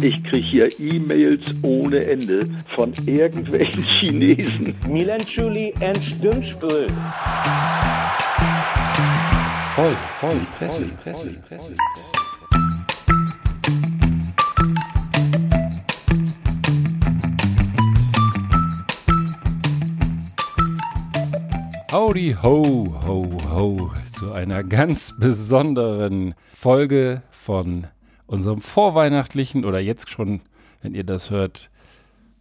Ich kriege hier E-Mails ohne Ende von irgendwelchen Chinesen. Milan Chuli and Stimmspül. Voll, voll, die Presse, die Presse, die Presse. Howdy ho, ho, ho zu einer ganz besonderen Folge von unserem vorweihnachtlichen oder jetzt schon, wenn ihr das hört.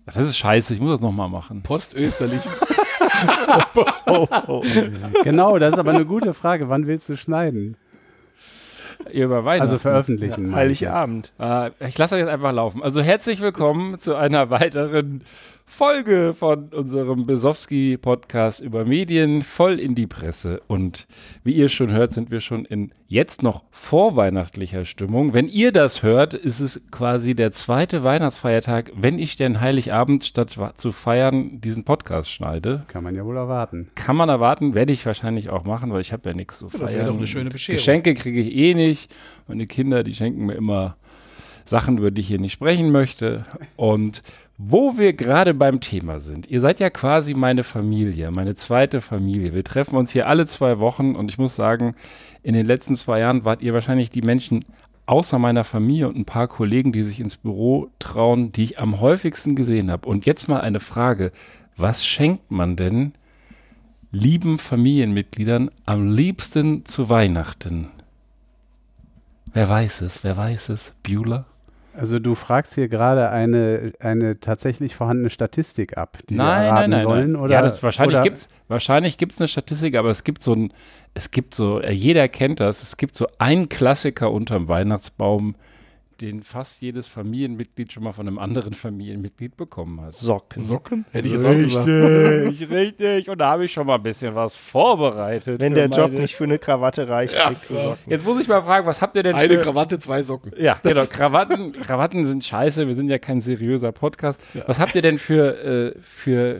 Das ist scheiße, ich muss das nochmal machen. Postösterlichen. Genau, das ist aber eine gute Frage. Wann willst du schneiden? Über Weihnachten. Also veröffentlichen. Heiligabend. Äh, ich lasse das jetzt einfach laufen. Also herzlich willkommen zu einer weiteren Folge von unserem Besowski-Podcast über Medien, voll in die Presse. Und wie ihr schon hört, sind wir schon in jetzt noch vorweihnachtlicher Stimmung. Wenn ihr das hört, ist es quasi der zweite Weihnachtsfeiertag, wenn ich denn Heiligabend statt zu feiern diesen Podcast schneide. Kann man ja wohl erwarten. Kann man erwarten, werde ich wahrscheinlich auch machen, weil ich habe ja nichts zu feiern. Das wäre doch eine schöne Bescherung. Geschenke kriege ich eh nicht. Meine Kinder, die schenken mir immer Sachen, über die ich hier nicht sprechen möchte. Und wo wir gerade beim Thema sind, ihr seid ja quasi meine Familie, meine zweite Familie. Wir treffen uns hier alle zwei Wochen und ich muss sagen, in den letzten zwei Jahren wart ihr wahrscheinlich die Menschen außer meiner Familie und ein paar Kollegen, die sich ins Büro trauen, die ich am häufigsten gesehen habe. Und jetzt mal eine Frage. Was schenkt man denn lieben Familienmitgliedern am liebsten zu Weihnachten? Wer weiß es? Wer weiß es? Bueller? Also du fragst hier gerade eine, eine tatsächlich vorhandene Statistik ab, die wir nein, nein, erraten nein, sollen? nein. Oder, ja, das wahrscheinlich oder, gibt's wahrscheinlich gibt's eine Statistik, aber es gibt so ein, es gibt so, jeder kennt das, es gibt so einen Klassiker unterm Weihnachtsbaum, den fast jedes Familienmitglied schon mal von einem anderen Familienmitglied bekommen hat. Socken. Socken? Hätte ich jetzt auch gesagt. Richtig, richtig. Und da habe ich schon mal ein bisschen was vorbereitet. Wenn der Job nicht für eine Krawatte reicht, Ja, kriegst du. Socken. Jetzt muss ich mal fragen, was habt ihr denn Eine für... Krawatte, zwei Socken. Ja, genau. Krawatten, Krawatten sind scheiße. Wir sind ja kein seriöser Podcast. Was habt ihr denn für, äh, für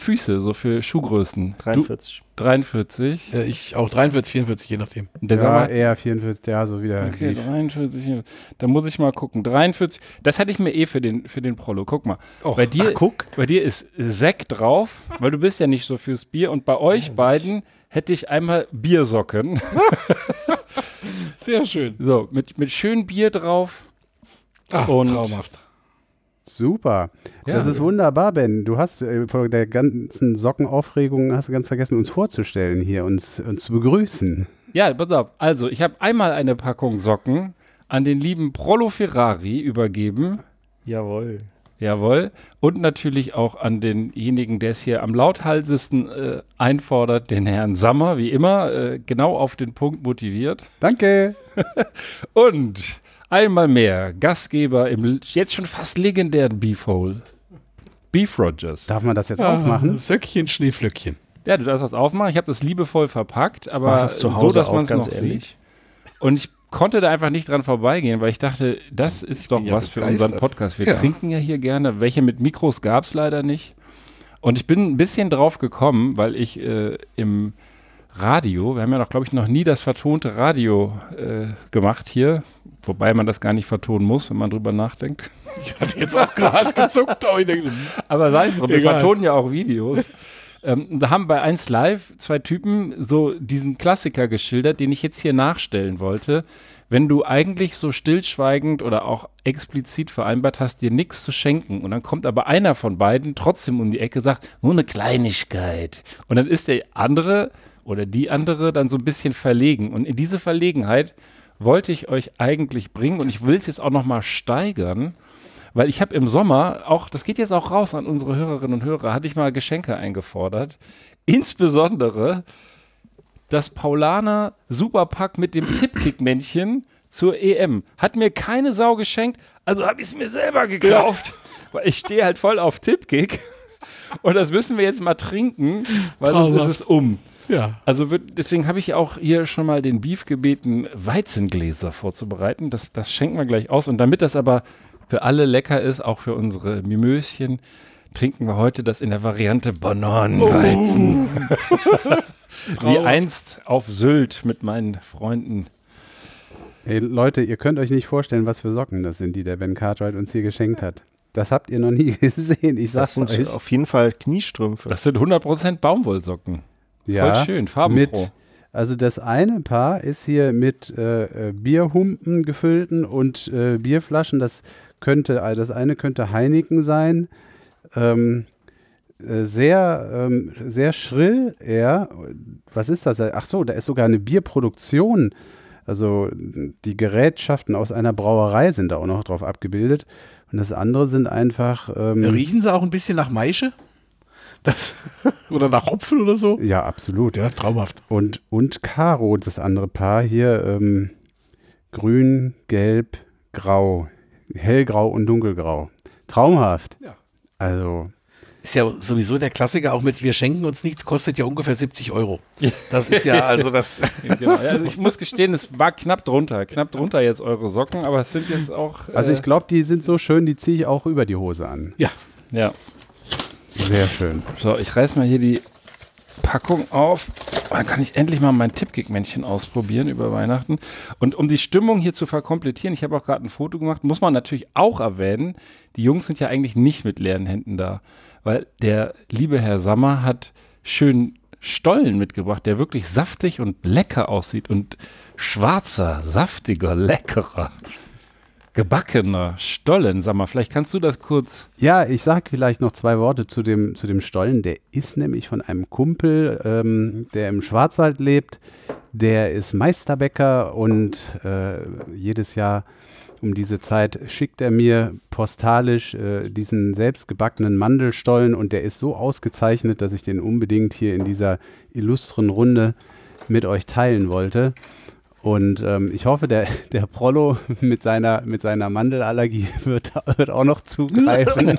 Füße, so für Schuhgrößen? 43. Du, 43. Äh, ich auch 43, 44, je nachdem. Der Ja, Sommer. eher 44, ja, so wieder. Okay, lief. 43. Da muss ich mal gucken. 43. Das hatte ich mir eh für den, für den Prolo. Guck mal. Och, bei dir, ach, guck. bei dir ist Sekt drauf, weil du bist ja nicht so fürs Bier. Und bei euch beiden hätte ich einmal Biersocken. Sehr schön. So, mit, mit schön Bier drauf. Ach, Und- traumhaft. Super. Ja. Das ist wunderbar, Ben. Du hast äh, vor der ganzen Sockenaufregung hast du ganz vergessen, uns vorzustellen hier, uns, uns zu begrüßen. Ja, pass auf. Also, ich habe einmal eine Packung Socken an den lieben Prolo Ferrari übergeben. Jawohl. Jawohl. Und natürlich auch an denjenigen, der es hier am lauthalsesten äh, einfordert, den Herrn Sammer, wie immer, äh, genau auf den Punkt motiviert. Danke. Und einmal mehr Gastgeber im jetzt schon fast legendären Beef Hole. Beef Rogers. Darf man das jetzt Ah, aufmachen? Söckchen, Schneeflöckchen. Ja, du darfst das aufmachen. Ich habe das liebevoll verpackt, aber das zu so, Hause dass man es ganz noch ehrlich. sieht. Und ich konnte da einfach nicht dran vorbeigehen, weil ich dachte, das ist doch ja was für begeistert. unseren Podcast. Wir Ja. trinken ja hier gerne. Welche mit Mikros gab es leider nicht. Und ich bin ein bisschen drauf gekommen, weil ich äh, im Radio, wir haben ja noch, glaube ich, noch nie das vertonte Radio äh, gemacht hier, wobei man das gar nicht vertonen muss, wenn man drüber nachdenkt. Ich hatte jetzt auch gerade gezuckt, aber ich denke so, Aber sei es drum, wir vertonen ja auch Videos. ähm, da haben bei 1 Live zwei Typen so diesen Klassiker geschildert, den ich jetzt hier nachstellen wollte. Wenn du eigentlich so stillschweigend oder auch explizit vereinbart hast, dir nichts zu schenken und dann kommt aber einer von beiden trotzdem um die Ecke, sagt, nur eine Kleinigkeit. Und dann ist der andere oder die andere dann so ein bisschen verlegen. Und in diese Verlegenheit wollte ich euch eigentlich bringen und ich will es jetzt auch noch mal steigern. Weil ich habe im Sommer auch, das geht jetzt auch raus an unsere Hörerinnen und Hörer, hatte ich mal Geschenke eingefordert. Insbesondere das Paulaner Superpack mit dem Tippkick-Männchen zur EM. Hat mir keine Sau geschenkt, also habe ich es mir selber gekauft. Weil ich stehe halt voll auf Tippkick. Und das müssen wir jetzt mal trinken, weil sonst ist Traumhaft. es um. Ja. Also wird, deswegen habe ich auch hier schon mal den Beef gebeten, Weizengläser vorzubereiten. Das, das schenken wir gleich aus. Und damit das aber für alle lecker ist, auch für unsere Mimöschen, trinken wir heute das in der Variante Bananenweizen. Wie Traumhaft. einst auf Sylt mit meinen Freunden Ey, Leute, ihr könnt euch nicht vorstellen, was für Socken das sind, die der Ben Cartwright uns hier geschenkt hat. Das habt ihr noch nie gesehen, ich Das sag's sind euch. auf jeden Fall Kniestrümpfe. Das sind 100% Baumwollsocken. Ja, Voll schön, farbenfroh. Mit, also das eine Paar ist hier mit äh, äh, Bierhumpen gefüllten und äh, Bierflaschen. Das könnte, äh, das eine könnte Heineken sein. Ähm, äh, sehr, ähm, sehr schrill eher. Was ist das? Ach so, da ist sogar eine Bierproduktion. Also die Gerätschaften aus einer Brauerei sind da auch noch drauf abgebildet. Und das andere sind einfach. Ähm, Riechen sie auch ein bisschen nach Maische? Das, oder nach Hopfen oder so? ja, absolut. Ja, traumhaft. Und, und Karo, das andere Paar hier, ähm, grün, gelb, grau, hellgrau und dunkelgrau. Traumhaft. Ja. Also, Ist ja sowieso der Klassiker, auch mit Wir schenken uns nichts, kostet ja ungefähr 70 Euro. Das ist ja also das. Genau. Also ich muss gestehen, es war knapp drunter. Knapp drunter jetzt eure Socken, aber es sind jetzt auch. Äh, also ich glaube, die sind so schön, die ziehe ich auch über die Hose an. Ja, Ja. Sehr schön. So, ich reiß mal hier die Packung auf. Dann kann ich endlich mal mein Tippkick-Männchen ausprobieren über Weihnachten. Und um die Stimmung hier zu verkomplettieren, ich habe auch gerade ein Foto gemacht, muss man natürlich auch erwähnen, die Jungs sind ja eigentlich nicht mit leeren Händen da. Weil der liebe Herr Sammer hat schön Stollen mitgebracht, der wirklich saftig und lecker aussieht und schwarzer, saftiger, leckerer, gebackener Stollen. Sag mal, vielleicht kannst du das kurz. Ja, ich sag vielleicht noch zwei Worte zu dem, zu dem Stollen. Der ist nämlich von einem Kumpel, ähm, der im Schwarzwald lebt. Der ist Meisterbäcker und äh, jedes Jahr um diese Zeit schickt er mir postalisch äh, diesen selbstgebackenen Mandelstollen und der ist so ausgezeichnet, dass ich den unbedingt hier in dieser illustren Runde mit euch teilen wollte. Und ähm, ich hoffe, der, der Prollo mit seiner, mit seiner Mandelallergie wird, wird auch noch zugreifen.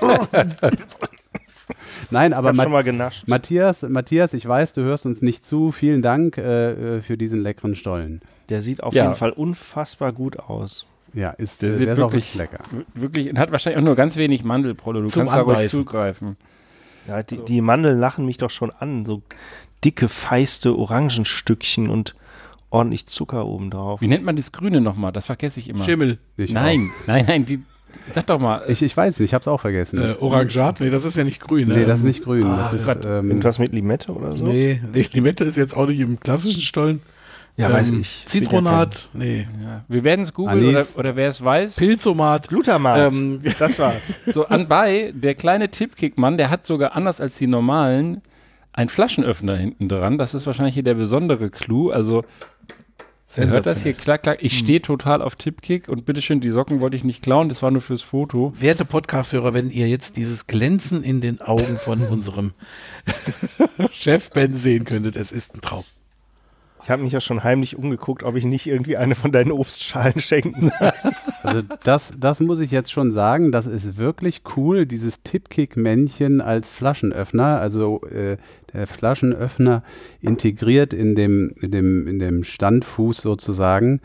Nein, aber hab Ma schon mal genascht. Matthias, Matthias, ich weiß, du hörst uns nicht zu. Vielen Dank äh, äh, für diesen leckeren Stollen. Der sieht auf Ja. jeden Fall unfassbar gut aus. Ja, ist, Der sieht der ist auch wirklich, wirklich lecker. wirklich, hat wahrscheinlich auch nur ganz wenig Mandelprolle. Du Zum kannst da ruhig Anbeißen. zugreifen. Ja, die, die Mandeln lachen mich doch schon an. So dicke, feiste Orangenstückchen und ordentlich Zucker oben drauf. Wie nennt man das Grüne nochmal? Das vergesse ich immer. Schimmel. Ich Nein, nein, nein, die, sag doch mal. Ich, ich weiß nicht, ich habe es auch vergessen. Äh, Orangat? Nee, das ist ja nicht grün. Ne? nee, das ist nicht grün. Ah, das ist, Gott. ähm, Irgendwas mit Limette oder so? Nee, die Limette ist jetzt auch nicht im klassischen Stollen. Ja, Ähm, weiß ich. Zitronat, nee. Ja, wir werden es googeln oder, oder wer es weiß. Pilzomat. Glutamat. Ähm, das war's. So anbei, der kleine Tippkick-Mann, der hat sogar anders als die normalen einen Flaschenöffner hinten dran. Das ist wahrscheinlich hier der besondere Clou. Also ihr hört das hier klack, klack. Ich stehe total auf Tippkick und bitteschön, die Socken wollte ich nicht klauen, das war nur fürs Foto. Werte Podcast-Hörer, wenn ihr jetzt dieses Glänzen in den Augen von unserem Chef Ben sehen könntet, es ist ein Traum. Ich habe mich ja schon heimlich umgeguckt, ob ich nicht irgendwie eine von deinen Obstschalen schenken kann. Also das, das muss ich jetzt schon sagen, das ist wirklich cool, dieses Tippkick-Männchen als Flaschenöffner, also äh, der Flaschenöffner integriert in dem, in dem, in dem Standfuß sozusagen.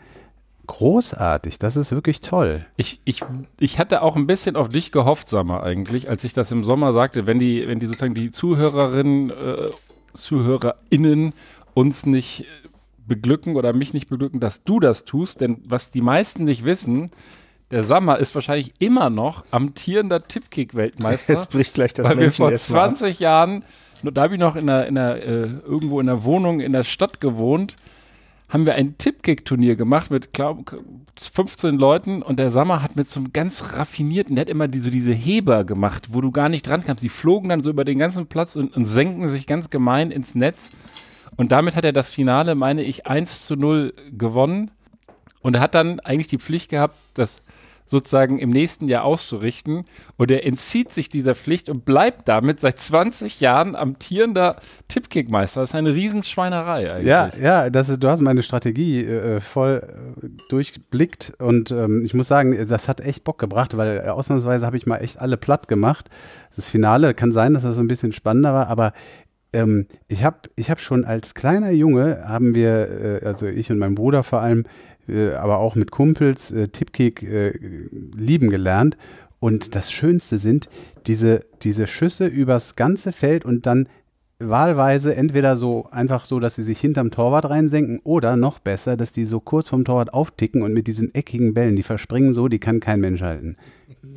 Großartig, das ist wirklich toll. Ich, ich, ich hatte auch ein bisschen auf dich gehofft, Sammer, eigentlich, als ich das im Sommer sagte, wenn die, wenn die sozusagen die Zuhörerinnen, äh, ZuhörerInnen uns nicht beglücken oder mich nicht beglücken, dass du das tust, denn was die meisten nicht wissen, der Sammer ist wahrscheinlich immer noch amtierender Tippkick-Weltmeister. Jetzt bricht gleich das weil wir Männchen vor erstmal ab. 20 Jahren, da habe ich noch in einer, in einer äh, irgendwo in einer Wohnung in der Stadt gewohnt, haben wir ein Tippkick-Turnier gemacht mit glaub, 15 Leuten und der Sammer hat mit so einem ganz raffinierten, der hat immer die, so diese Heber gemacht, wo du gar nicht dran kamst. Die flogen dann so über den ganzen Platz und, und senken sich ganz gemein ins Netz. Und damit hat er das Finale, meine ich, 1 zu 0 gewonnen. Und er hat dann eigentlich die Pflicht gehabt, das sozusagen im nächsten Jahr auszurichten. Und er entzieht sich dieser Pflicht und bleibt damit seit 20 Jahren amtierender Tippkickmeister. Das ist eine Riesenschweinerei eigentlich. Ja, ja, das ist, du hast meine Strategie äh, voll äh, durchblickt und ähm, ich muss sagen, das hat echt Bock gebracht, weil äh, ausnahmsweise habe ich mal echt alle platt gemacht. Das Finale kann sein, dass das ein bisschen spannender war, aber ähm, ich habe ich hab schon als kleiner Junge, haben wir, äh, also ich und mein Bruder vor allem, äh, aber auch mit Kumpels, äh, Tippkick äh, lieben gelernt. Und das Schönste sind diese, diese Schüsse übers ganze Feld und dann wahlweise entweder so einfach so, dass sie sich hinterm Torwart reinsenken oder noch besser, dass die so kurz vom Torwart aufticken und mit diesen eckigen Bällen, die verspringen so, die kann kein Mensch halten.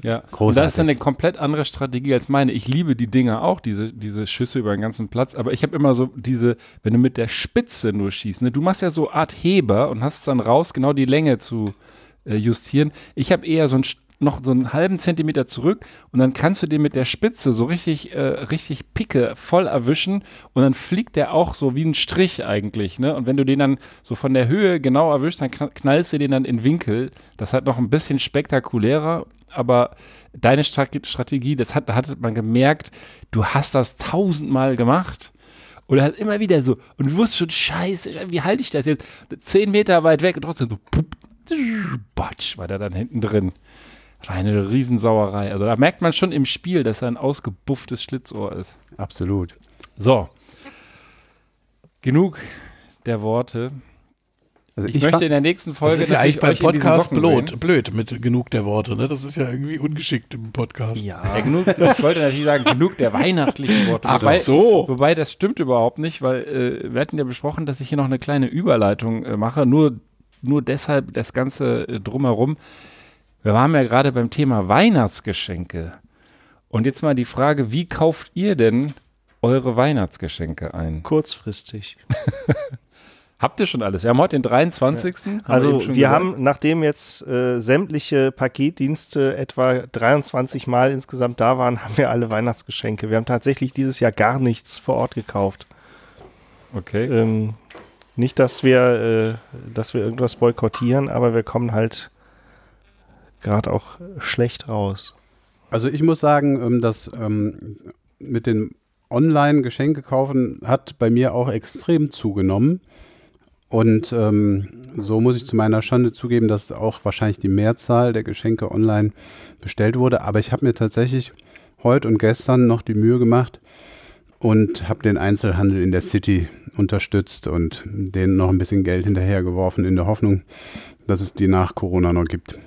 Ja, und Großartig. das ist dann eine komplett andere Strategie als meine. Ich liebe die Dinger auch, diese, diese Schüsse über den ganzen Platz, aber ich habe immer so diese, wenn du mit der Spitze nur schießt, ne, du machst ja so Art Heber und hast dann raus, genau die Länge zu äh, justieren. Ich habe eher so ein, noch so einen halben Zentimeter zurück und dann kannst du den mit der Spitze so richtig, äh, richtig picke voll erwischen und dann fliegt der auch so wie ein Strich eigentlich, ne? Und wenn du den dann so von der Höhe genau erwischst, dann kn- knallst du den dann in Winkel. Das hat noch ein bisschen spektakulärer, aber deine Strate- Strategie, das hat, hat man gemerkt, du hast das tausendmal gemacht. Oder halt immer wieder so, und du wusstest schon, scheiße, wie halte ich das jetzt? Zehn Meter weit weg und trotzdem so, pup, batsch, war der dann hinten drin. War eine Riesensauerei. Also da merkt man schon im Spiel, dass er ein ausgebufftes Schlitzohr ist. Absolut. So. Genug der Worte. Also Ich, ich, möchte in der nächsten Folge Das ist ja eigentlich beim Podcast blöd, blöd mit genug der Worte. Ne? Das ist ja irgendwie ungeschickt im Podcast. Ja. Ja, genug, ich wollte natürlich sagen, genug der weihnachtlichen Worte. Ach wobei, so. Wobei, das stimmt überhaupt nicht, weil äh, wir hatten ja besprochen, dass ich hier noch eine kleine Überleitung äh, mache. Nur, nur deshalb das Ganze äh, drumherum. Wir waren ja gerade beim Thema Weihnachtsgeschenke. Und jetzt mal die Frage, wie kauft ihr denn eure Weihnachtsgeschenke ein? Kurzfristig. Habt ihr schon alles? Wir haben heute den 23. Haben eben Also wir gesagt. haben, nachdem jetzt äh, sämtliche Paketdienste etwa 23 Mal insgesamt da waren, haben wir alle Weihnachtsgeschenke. Wir haben tatsächlich dieses Jahr gar nichts vor Ort gekauft. Okay. Ähm, nicht, dass wir, äh, dass wir irgendwas boykottieren, aber wir kommen halt gerade auch schlecht raus. Also ich muss sagen, ähm, dass ähm, mit den Online-Geschenke kaufen hat bei mir auch extrem zugenommen. Und ähm, so muss ich zu meiner Schande zugeben, dass auch wahrscheinlich die Mehrzahl der Geschenke online bestellt wurde. Aber ich habe mir tatsächlich heute und gestern noch die Mühe gemacht und habe den Einzelhandel in der City unterstützt und denen noch ein bisschen Geld hinterhergeworfen in der Hoffnung, dass es die nach Corona noch gibt.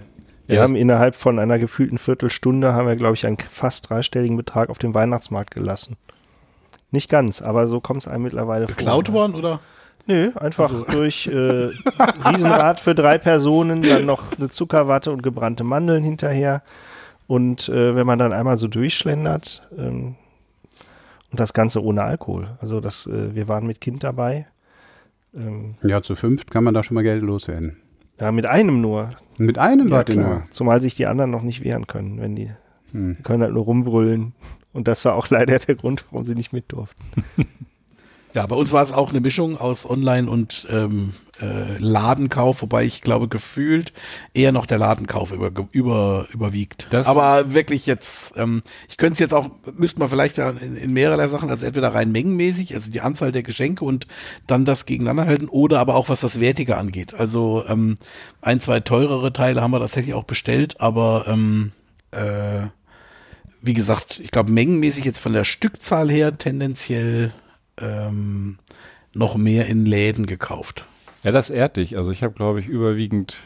Wir Ja, haben innerhalb von einer gefühlten Viertelstunde, haben wir, glaube ich, einen fast dreistelligen Betrag auf dem Weihnachtsmarkt gelassen. Nicht ganz, aber so kommt es einem mittlerweile Geklaut vor. worden oder? Nö, einfach durch äh, Riesenrad für drei Personen, dann noch eine Zuckerwatte und gebrannte Mandeln hinterher. Und äh, wenn man dann einmal so durchschlendert ähm, und das Ganze ohne Alkohol. Also das, äh, wir waren mit Kind dabei. Ähm, Ja, zu fünft kann man da schon mal Geld loswerden. ja, mit einem nur. Mit einem Ja, wart nur. Zumal sich die anderen noch nicht wehren können, wenn die, Hm. die können halt nur rumbrüllen. Und das war auch leider der Grund, warum sie nicht mit durften. Ja, bei uns war es auch eine Mischung aus Online- und ähm, äh, Ladenkauf, wobei ich glaube, gefühlt eher noch der Ladenkauf über, über, überwiegt. Das- Aber wirklich jetzt, ähm, ich könnte es jetzt auch, müsste man vielleicht ja in, in mehrerlei Sachen, also entweder rein mengenmäßig, also die Anzahl der Geschenke und dann das gegeneinander halten, oder aber auch was das Wertige angeht. Also ähm, ein, zwei teurere Teile haben wir tatsächlich auch bestellt, aber ähm, äh, wie gesagt, ich glaube mengenmäßig jetzt von der Stückzahl her tendenziell ähm, noch mehr in Läden gekauft. Ja, das ehrt dich. Also ich habe, glaube ich, überwiegend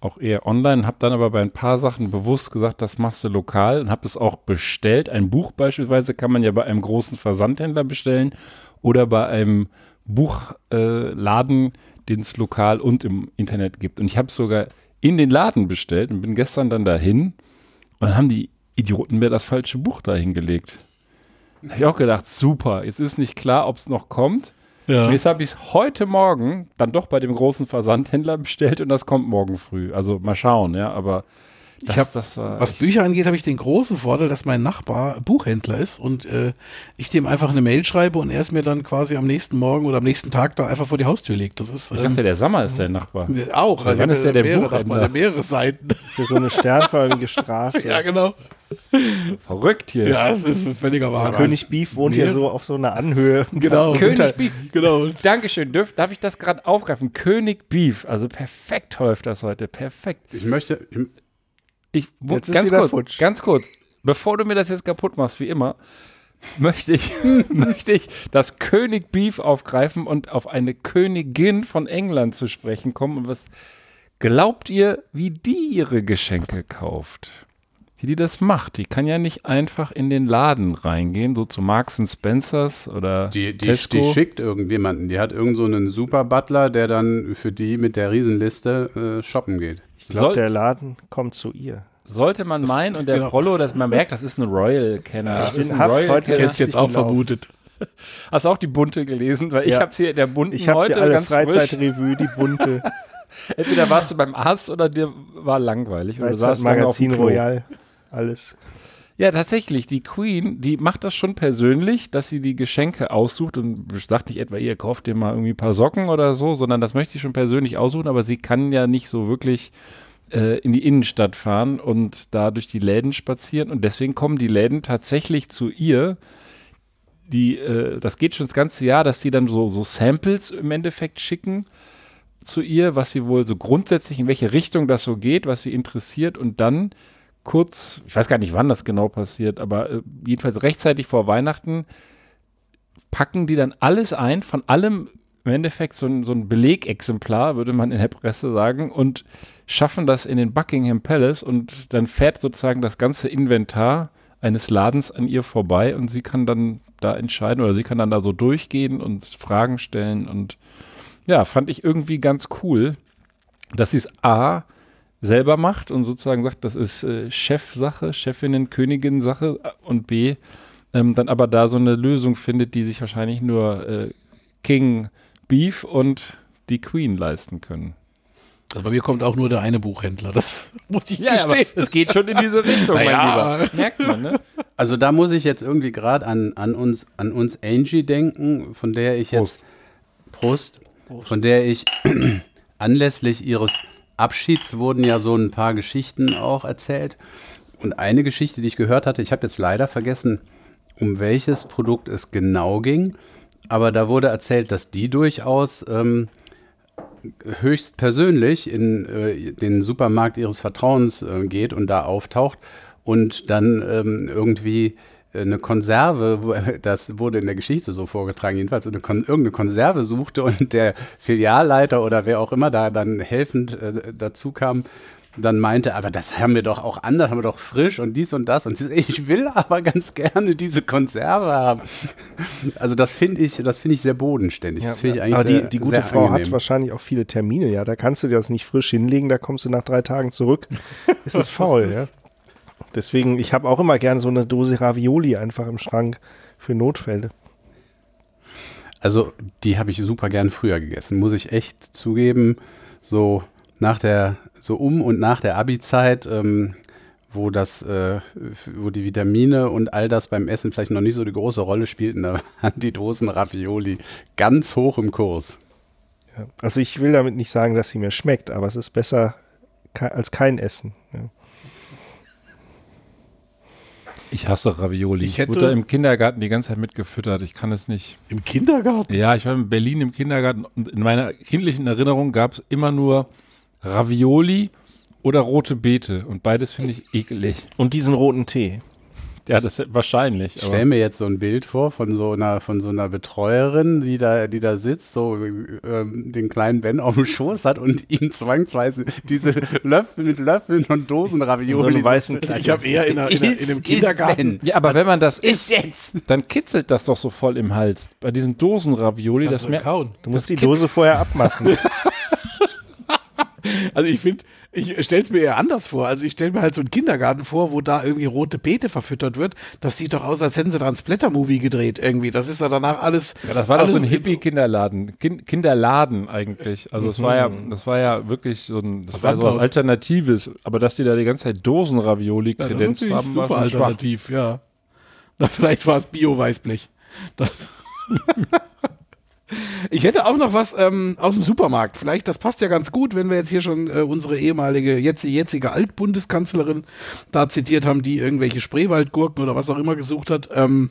auch eher online, habe dann aber bei ein paar Sachen bewusst gesagt, das machst du lokal und habe es auch bestellt. Ein Buch beispielsweise kann man ja bei einem großen Versandhändler bestellen oder bei einem Buchladen, äh, den es lokal und im Internet gibt. Und ich habe es sogar in den Laden bestellt und bin gestern dann dahin und dann haben die Idioten mir das falsche Buch da hingelegt. Da habe ich auch gedacht, super, jetzt ist nicht klar, ob es noch kommt. Ja. Und jetzt habe ich es heute Morgen dann doch bei dem großen Versandhändler bestellt und das kommt morgen früh. Also mal schauen, ja, aber das, hab- das war Was Bücher angeht, habe ich den großen Vorteil, dass mein Nachbar Buchhändler ist und äh, ich dem einfach eine Mail schreibe und er es mir dann quasi am nächsten Morgen oder am nächsten Tag dann einfach vor die Haustür legt. Das ist Ich ähm, dachte, der Sammer ist dein Nachbar. auch. Wann ich hab ist der der mehrere Buchhändler? Nachbarn, mehrere Seiten. Für so eine sternförmige Straße. ja, genau. Verrückt hier. Ja, es ist ein völliger Wahnsinn. König Beef wohnt hier Mehr? so auf so einer Anhöhe. Genau. König Beef. Genau. Dankeschön. Dürf, darf ich das gerade aufgreifen? König Beef. Also perfekt läuft das heute. Perfekt. Ich möchte, Ich, wo, Jetzt ganz kurz, futsch. ganz kurz. Bevor du mir das jetzt kaputt machst, wie immer, möchte ich, möchte ich das König Beef aufgreifen und auf eine Königin von England zu sprechen kommen. Und was glaubt ihr, wie die ihre Geschenke kauft? Wie die das macht. Die kann ja nicht einfach in den Laden reingehen, so zu Marks Spencers oder Die, die, Tesco. die schickt irgendjemanden. Die hat irgend so einen super Butler, der dann für die mit der Riesenliste äh, shoppen geht. Ich glaube, der Laden kommt zu ihr. Sollte man meinen und der genau. Rollo, dass man merkt, das ist ein Royal-Kenner. Ich heute- Ich Royal-Kenner. hätte es jetzt auch Genau. vermutet. Hast du auch die bunte gelesen? Weil ich Ja. habe hier in der bunten Ich habe heute sie alle ganz. Freizeitrevue, die bunte Entweder warst du beim Arzt oder dir war langweilig. Oder du saßt Magazin Klo. Royal. Alles. Ja, tatsächlich. Die Queen, die macht das schon persönlich, dass sie die Geschenke aussucht und sagt nicht etwa, ihr kauft dir mal irgendwie ein paar Socken oder so, sondern das möchte ich schon persönlich aussuchen, aber sie kann ja nicht so wirklich äh, in die Innenstadt fahren und da durch die Läden spazieren und deswegen kommen die Läden tatsächlich zu ihr. Die, äh, das geht schon das ganze Jahr, dass sie dann so, so Samples im Endeffekt schicken zu ihr, was sie wohl so grundsätzlich, in welche Richtung das so geht, was sie interessiert und dann kurz, ich weiß gar nicht, wann das genau passiert, aber äh, jedenfalls rechtzeitig vor Weihnachten packen die dann alles ein, von allem im Endeffekt so ein, so ein Belegexemplar, würde man in der Presse sagen, und schaffen das in den Buckingham Palace und dann fährt sozusagen das ganze Inventar eines Ladens an ihr vorbei und sie kann dann da entscheiden oder sie kann dann da so durchgehen und Fragen stellen und ja, fand ich irgendwie ganz cool, dass sie es A selber macht und sozusagen sagt, das ist äh, Chefsache, Chefinnen, Königin Sache und B ähm, dann aber da so eine Lösung findet, die sich wahrscheinlich nur äh, King Beef und die Queen leisten können. Also bei mir kommt auch nur der eine Buchhändler. Das muss ich Ja, aber gestehen. es geht schon in diese Richtung, mein Naja. Lieber. Merkt man, ne? Also da muss ich jetzt irgendwie gerade an, an uns, an uns Angie denken, von der ich jetzt Prost, von der ich anlässlich ihres Abschieds wurden ja so ein paar Geschichten auch erzählt. Und eine Geschichte, die ich gehört hatte, ich habe jetzt leider vergessen, um welches Produkt es genau ging, aber da wurde erzählt, dass die durchaus ähm, höchst persönlich in äh, den Supermarkt ihres Vertrauens äh, geht und da auftaucht und dann ähm, irgendwie eine Konserve, das wurde in der Geschichte so vorgetragen, jedenfalls eine Kon irgendeine Konserve suchte und der Filialleiter oder wer auch immer da dann helfend äh, dazu kam, dann meinte, aber das haben wir doch auch anders, haben wir doch frisch und dies und das und sie, ich will aber ganz gerne diese Konserve haben. Also das finde ich, das finde ich sehr bodenständig. das finde ich eigentlich aber sehr, die, die gute Frau angenehm. hat wahrscheinlich auch viele Termine, ja. Da kannst du dir das nicht frisch hinlegen, da kommst du nach drei Tagen zurück. Ist es faul, ja. Deswegen, ich habe auch immer gerne so eine Dose Ravioli einfach im Schrank für Notfälle. Also, die habe ich super gern früher gegessen, muss ich echt zugeben. So nach der, so um und nach der Abi-Zeit, ähm, wo das, äh, wo die Vitamine und all das beim Essen vielleicht noch nicht so die große Rolle spielten, da waren die Dosen Ravioli ganz hoch im Kurs. Ja. Also ich will damit nicht sagen, dass sie mir schmeckt, aber es ist besser ke als kein Essen. Ja. Ich hasse Ravioli. Ich hätte- wurde da im Kindergarten die ganze Zeit mitgefüttert. Ich kann es nicht. Im Kindergarten? Ja, ich war in Berlin im Kindergarten und in meiner kindlichen Erinnerung gab es immer nur Ravioli oder rote Beete und beides finde ich ekelig. Und diesen roten Tee. Ja, das ist wahrscheinlich. Ich stelle mir jetzt so ein Bild vor von so einer, von so einer Betreuerin, die da, die da sitzt, so ähm, den kleinen Ben auf dem Schoß hat und ihm zwangsweise diese Löffel mit Löffeln und Dosen Ravioli. So weißen ich habe eher in, einer, in, einer, in einem Kindergarten. Ja, aber wenn man das isst, jetzt. dann kitzelt das doch so voll im Hals. Bei diesen Dosen-Ravioli, das Kannst du mehr. kauen. Du musst die Dose vorher abmachen. Also ich finde, ich stelle es mir eher anders vor. Also ich stelle mir halt so einen Kindergarten vor, wo da irgendwie rote Beete verfüttert wird. Das sieht doch aus, als hätten sie da ein Splatter-Movie gedreht irgendwie. Das ist doch danach alles. Ja, das war doch so ein Hippie-Kinderladen. Kin Kinderladen eigentlich. Also es war ja, das war ja wirklich so ein, das war so Sandhaus. Alternatives. Aber dass die da die ganze Zeit Dosen-Ravioli Ja, das ist kredenzt natürlich haben, war super schon schwach. alternativ, ja. Na, vielleicht war es Bio-Weißblech. Das ich hätte auch noch was ähm, aus dem Supermarkt. Vielleicht, das passt ja ganz gut, wenn wir jetzt hier schon äh, unsere ehemalige, jetzt, jetzige Altbundeskanzlerin da zitiert haben, die irgendwelche Spreewaldgurken oder was auch immer gesucht hat. Ähm,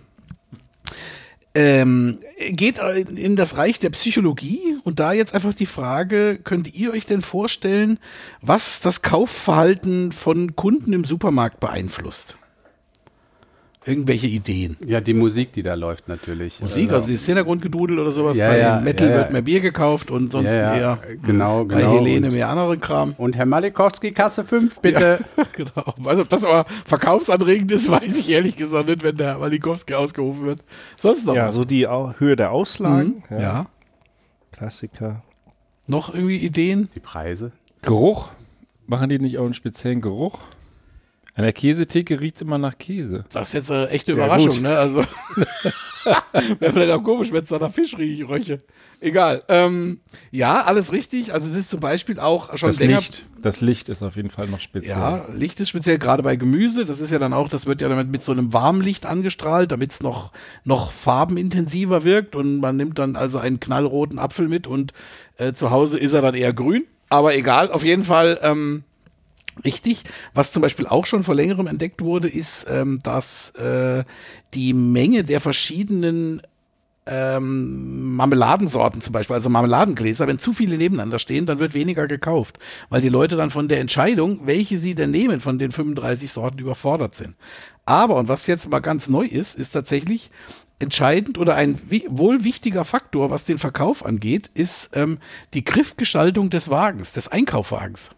ähm, geht in das Reich der Psychologie und da jetzt einfach die Frage, könnt ihr euch denn vorstellen, was das Kaufverhalten von Kunden im Supermarkt beeinflusst? Irgendwelche Ideen? Ja, die Musik, die da läuft natürlich. Musik, also dieses Hintergrundgedudel oder sowas. Ja, bei ja, Metal ja, wird mehr Bier gekauft und sonst ja, ja, eher genau, bei genau. Helene und, mehr andere Kram. und Herr Malikowski, Kasse 5, bitte. genau. Also, ob das aber verkaufsanregend ist, weiß ich ehrlich gesagt nicht, wenn der Walikowski ausgerufen wird. Sonst noch Ja, was? so die Au Höhe der Auslagen. Mhm. ja. Klassiker. Noch irgendwie Ideen? Die Preise. Geruch. Machen die nicht auch einen speziellen Geruch? An der Käsetheke riecht es immer nach Käse. Das ist jetzt eine echte Ja, Überraschung, gut. ne? Also, wäre vielleicht auch komisch, wenn es da nach Fisch riecht, Röche. Egal. Ähm, ja, alles richtig. Also, es ist zum Beispiel auch schon Das länger. Licht. Das Licht ist auf jeden Fall noch speziell. Ja, Licht ist speziell gerade bei Gemüse. Das ist ja dann auch, das wird ja damit mit so einem Warmlicht angestrahlt, damit es noch, noch farbenintensiver wirkt. Und man nimmt dann also einen knallroten Apfel mit und äh, zu Hause ist er dann eher grün. Aber egal, auf jeden Fall ähm, richtig. Was zum Beispiel auch schon vor längerem entdeckt wurde, ist, ähm, dass äh, die Menge der verschiedenen ähm, Marmeladensorten zum Beispiel, also Marmeladengläser, wenn zu viele nebeneinander stehen, dann wird weniger gekauft, weil die Leute dann von der Entscheidung, welche sie denn nehmen, von den 35 Sorten überfordert sind. Aber, und was jetzt mal ganz neu ist, ist tatsächlich entscheidend oder ein wohl wichtiger Faktor, was den Verkauf angeht, ist ähm, die Griffgestaltung des Wagens, des Einkaufwagens.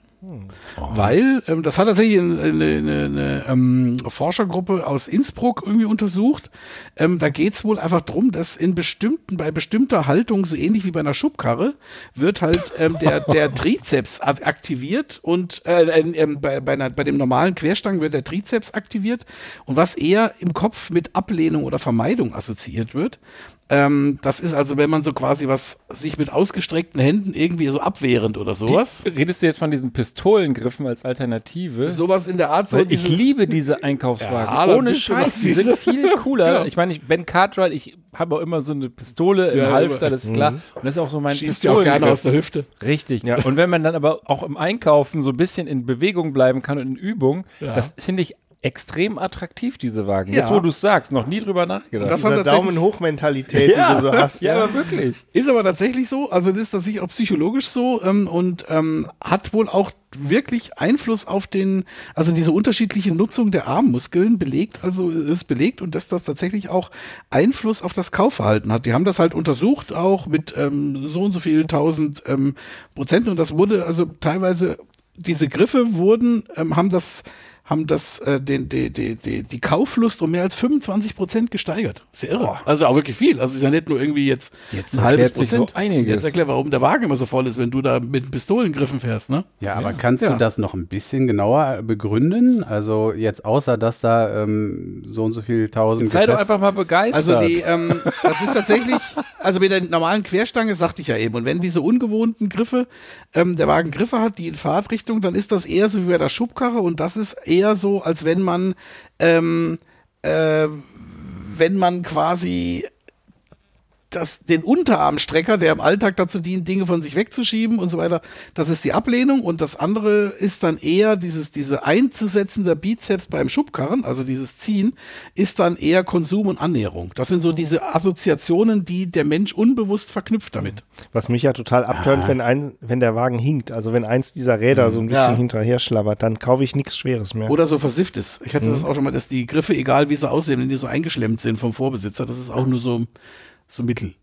Weil, ähm, das hat tatsächlich eine, eine, eine, ähm, Forschergruppe aus Innsbruck irgendwie untersucht. Ähm, da geht's wohl einfach drum, dass in bestimmten, bei bestimmter Haltung, so ähnlich wie bei einer Schubkarre, wird halt ähm, der, der Trizeps ak- aktiviert und äh, äh, bei, bei, einer, bei dem normalen Querstangen wird der Trizeps aktiviert. Und was eher im Kopf mit Ablehnung oder Vermeidung assoziiert wird, ähm, das ist also, wenn man so quasi was sich mit ausgestreckten Händen irgendwie so abwehrend oder sowas. Die, redest du jetzt von diesen Pistolengriffen als Alternative? Sowas in der Art. So ich liebe diese Einkaufswagen. Ja, Ohne Scheiß. Die sind viel cooler. Ja. Ich meine, ich, Ben Cartwright, ich habe auch immer so eine Pistole im Ja, Halfter, das ist klar. Und das ist auch so mein schießt ja auch gerne aus der Hüfte. Richtig. Und wenn man dann aber auch im Einkaufen so ein bisschen in Bewegung bleiben kann und in Übung, Ja. das finde ich extrem attraktiv, diese Wagen. Ja. Jetzt, wo du es sagst, noch nie drüber nachgedacht. Das hat Diese tatsächlich- Daumen-Hoch-Mentalität, die du so hast. ja, aber wirklich. Ist aber tatsächlich so, also das ist tatsächlich auch psychologisch so ähm, und ähm, hat wohl auch wirklich Einfluss auf den, also diese unterschiedliche Nutzung der Armmuskeln belegt, also ist belegt und dass das tatsächlich auch Einfluss auf das Kaufverhalten hat. Die haben das halt untersucht auch mit ähm, so und so viel tausend ähm, Prozent und das wurde also teilweise diese Griffe wurden, ähm, haben das haben das äh, den, die, die, die, die Kauflust um mehr als 25 Prozent gesteigert. Ist ja irre. Also auch wirklich viel. Also ist ja nicht nur irgendwie jetzt, Jetzt ein halbes sich so Prozent. einiges. Jetzt erklär, warum der Wagen immer so voll ist, wenn du da mit Pistolengriffen fährst, ne? Ja, aber kannst Ja. du das noch ein bisschen genauer begründen? Also jetzt außer, dass da ähm, so und so viel tausend Sei doch einfach mal begeistert. Also die, ähm, das ist tatsächlich, also mit der normalen Querstange sagte ich ja eben, und wenn diese ungewohnten Griffe, ähm, der Wagen Griffe hat, die in Fahrtrichtung, dann ist das eher so wie bei der Schubkarre und das ist eher so, als wenn man, ähm, äh, wenn man quasi das, den Unterarmstrecker, der im Alltag dazu dient, Dinge von sich wegzuschieben und so weiter, das ist die Ablehnung und das andere ist dann eher dieses, diese Einzusetzen der Bizeps beim Schubkarren, also dieses Ziehen, ist dann eher Konsum und Annäherung. Das sind so diese Assoziationen, die der Mensch unbewusst verknüpft damit. Was mich ja total abtönt, wenn, ein, wenn der Wagen hinkt. Also wenn eins dieser Räder so ein bisschen Ja. hinterher schlabbert, dann kaufe ich nichts Schweres mehr. Oder so versifft ist. Ich hatte das auch schon mal, dass die Griffe, egal wie sie aussehen, wenn die so eingeschlemmt sind vom Vorbesitzer, das ist auch nur so, so Mittel.